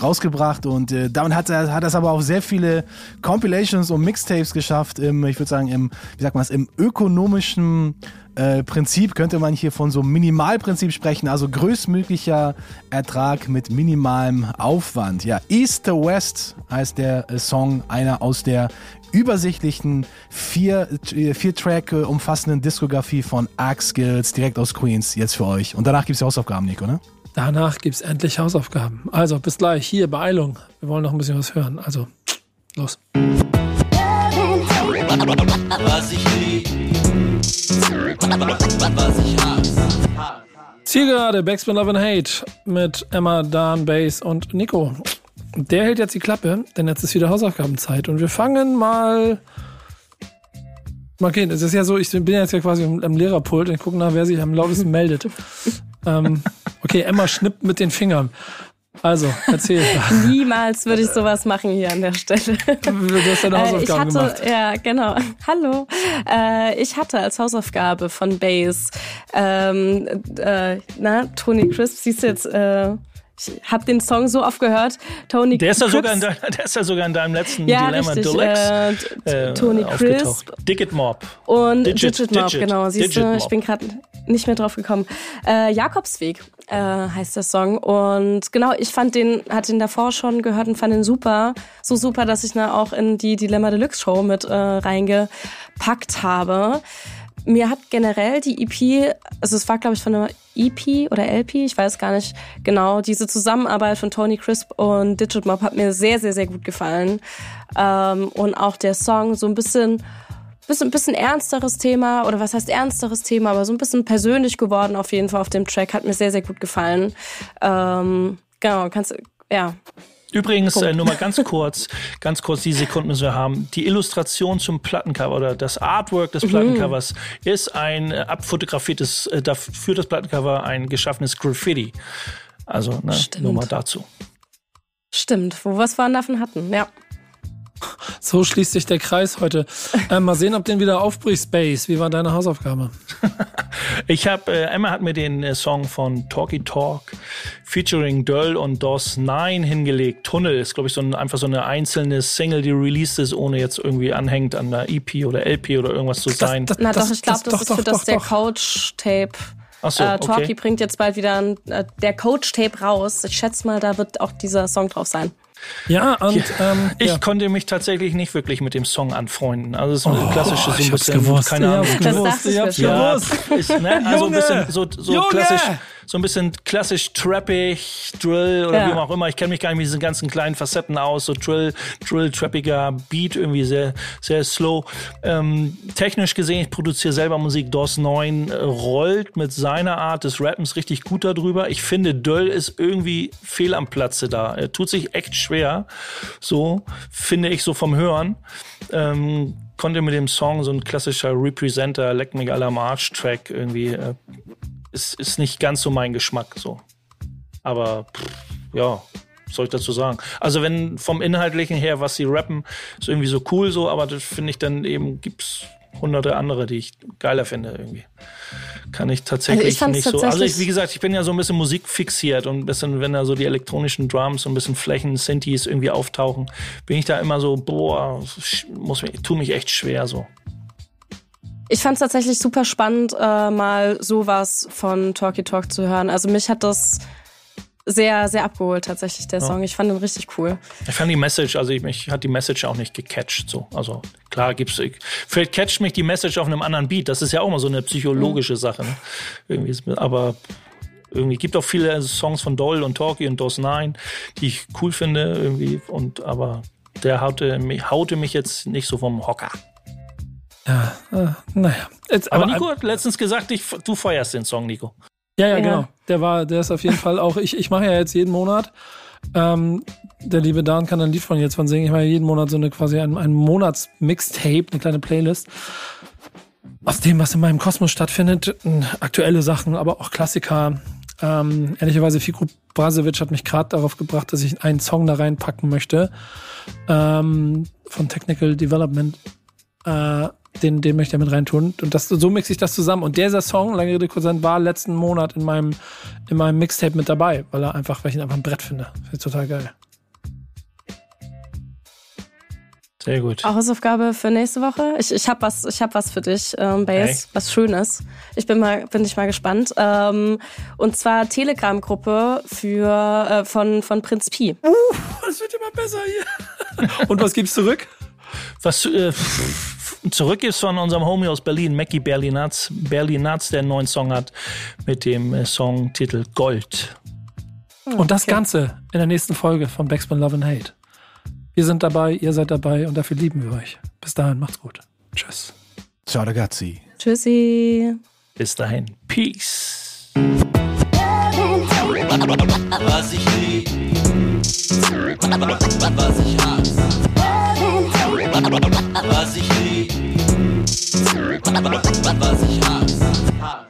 rausgebracht und äh, damit hat er hat das aber auch sehr viele Compilations und Mixtapes geschafft im ich würde sagen im wie sagt man es im ökonomischen äh, Prinzip könnte man hier von so Minimalprinzip sprechen, also größtmöglicher Ertrag mit minimalem Aufwand. Ja, East to West heißt der äh, Song, einer aus der übersichtlichen vier, äh, vier Track äh, umfassenden Diskografie von Axe Skills direkt aus Queens jetzt für euch. Und danach gibt es Hausaufgaben, Nico, ne? Danach gibt es endlich Hausaufgaben. Also bis gleich. Hier, Beeilung. Wir wollen noch ein bisschen was hören. Also, los. Was ich lieb, was ich hasse. Zielgerade, Backspin Love and Hate mit Emma, Dan, Bass und Nico. Der hält jetzt die Klappe, denn jetzt ist wieder Hausaufgabenzeit und wir fangen mal. Okay, es ist ja so, ich bin jetzt ja quasi am Lehrerpult und gucke nach, wer sich am lautesten meldet. Ähm, okay, Emma schnippt mit den Fingern. Also, erzähl. Niemals würde ich sowas machen hier an der Stelle. Du hast deine Hausaufgaben äh, ich hatte, gemacht. Ja, genau. Hallo. Äh, ich hatte als Hausaufgabe von Base, ähm, äh, na, Tony Crisp, siehst du jetzt, äh, ich habe den Song so oft gehört. Tony der ist, ja sogar in dein, der ist ja sogar in deinem letzten ja, Dilemma richtig, Deluxe äh, Tony Crisp Digit Mob. und Digit, Digit Mob, genau. Siehst du, ich bin gerade nicht mehr drauf gekommen. Äh, Jakobsweg äh, heißt der Song und genau, ich fand den, hatte den davor schon gehört und fand den super, so super, dass ich ihn auch in die Dilemma Deluxe Show mit äh, reingepackt habe. Mir hat generell die EP, also es war glaube ich von einer EP oder LP, ich weiß gar nicht genau, diese Zusammenarbeit von Tony Crisp und Digit Mob hat mir sehr, sehr, sehr gut gefallen. Ähm, und auch der Song so ein bisschen bisschen, bisschen ernsteres Thema oder was heißt ernsteres Thema, aber so ein bisschen persönlich geworden auf jeden Fall auf dem Track. Hat mir sehr, sehr gut gefallen. Ähm, genau, kannst du, ja. Übrigens, äh, nur mal ganz kurz, ganz kurz die Sekunden müssen wir haben. Die Illustration zum Plattencover oder das Artwork des mhm. Plattencovers mhm. ist ein äh, abfotografiertes, äh, für das Plattencover ein geschaffenes Graffiti. Also, ne, nur mal dazu. Stimmt, wo wir es vorhin davon hatten, ja. So schließt sich der Kreis heute. Äh, mal sehen, ob den wieder aufbricht, Space. Wie war deine Hausaufgabe? ich habe, äh, Emma hat mir den äh, Song von Talky Talk featuring Döll und DOS 9 hingelegt. Tunnel ist, glaube ich, so ein, einfach so eine einzelne Single, die released ist, ohne jetzt irgendwie anhängt an der EP oder LP oder irgendwas zu sein. Das, das, Na doch, ich glaube, das, das, ist für das doch, der Coach-Tape. So, äh, Talkie okay. bringt jetzt bald wieder ein, äh, der Coach-Tape raus. Ich schätze mal, da wird auch dieser Song drauf sein. Ja, und ähm, ich ja. konnte mich tatsächlich nicht wirklich mit dem Song anfreunden. Also es ist ein oh, klassisches so ein bisschen, gewusst. keine Ahnung. Ich hab's gewusst. Ich hab's ja, ist, ne, also ein bisschen so, so klassisch so ein bisschen klassisch trappig, Drill oder ja. wie auch immer. Ich kenne mich gar nicht mit diesen ganzen kleinen Facetten aus. So Drill, Drill, trappiger Beat, irgendwie sehr, sehr slow. Ähm, technisch gesehen, ich produziere selber Musik. DOS 9 rollt mit seiner Art des Rappens richtig gut darüber. Ich finde, Döll ist irgendwie fehl am Platze da. Er tut sich echt schwer. So, finde ich so vom Hören. Ähm, konnte mit dem Song so ein klassischer Representer, Leck mich aller March Track irgendwie äh, ist, ist nicht ganz so mein Geschmack so. Aber pff, ja, soll ich dazu sagen? Also wenn vom Inhaltlichen her, was sie rappen, ist irgendwie so cool so, aber das finde ich dann eben, gibt es hunderte andere, die ich geiler finde irgendwie. kann ich tatsächlich Also ich nicht so. Also ich, wie gesagt, ich bin ja so ein bisschen musikfixiert und ein bisschen, wenn da so die elektronischen Drums und ein bisschen Flächen, Synthes irgendwie auftauchen, bin ich da immer so, boah, muss mich, tu mich echt schwer so. Ich fand es tatsächlich super spannend, äh, mal sowas von Talkie Talk zu hören. Also mich hat das sehr, sehr abgeholt tatsächlich, der Song. Ich fand ihn richtig cool. Ich fand die Message, also ich, mich hat die Message auch nicht gecatcht. So. Also klar gibt's, ich, vielleicht catcht mich die Message auf einem anderen Beat. Das ist ja auch mal so eine psychologische Sache. Ne? Irgendwie ist, aber irgendwie gibt auch viele Songs von Doll und Talkie und DOS 9, die ich cool finde irgendwie. Und aber der haute, haute mich jetzt nicht so vom Hocker. Ja, äh, naja. Jetzt, Aber, aber Nico hat letztens gesagt, ich, du feierst den Song, Nico. Ja, ja, Ja. genau. Der war, der ist auf jeden Fall auch, ich, ich mache ja jetzt jeden Monat, ähm, der liebe Dan kann ein Lied von jetzt von singen. Ich mache jeden Monat so eine quasi ein, ein Monats-Mixtape, eine kleine Playlist. Aus dem, was in meinem Kosmos stattfindet, aktuelle Sachen, aber auch Klassiker. Ähm, ehrlicherweise, Fikru Brasevic hat mich gerade darauf gebracht, dass ich einen Song da reinpacken möchte. Ähm, von Technical Development. Äh, den, den möchte ich mit reintun. Und das, so mixe ich das zusammen. Und dieser Song, lange Rede, kurzer Sinn, war letzten Monat in meinem, in meinem Mixtape mit dabei, weil er einfach, weil ich ihn einfach ein Brett finde. Finde ich total geil. Sehr gut. Auch Hausaufgabe für nächste Woche. Ich, ich habe was, ich hab was für dich, ähm, Base, Okay. was Schönes. Ich bin mal, bin ich mal gespannt. Ähm, und zwar Telegram-Gruppe für äh, von von Prinz Pi. Das wird immer besser hier. Und was gibt's zurück? Was äh, zurück ist von unserem Homie aus Berlin, Mackie Berlinatz, Berlinatz, der einen neuen Song hat mit dem äh, Songtitel Gold. Und das Ganze in der nächsten Folge von Backspin Love and Hate. Wir sind dabei, ihr seid dabei und dafür lieben wir euch. Bis dahin, macht's gut. Tschüss. Ciao, ragazzi. Tschüssi. Bis dahin, Peace. Was ich lieb, was ich hasse was ich lieb, was ich hasse.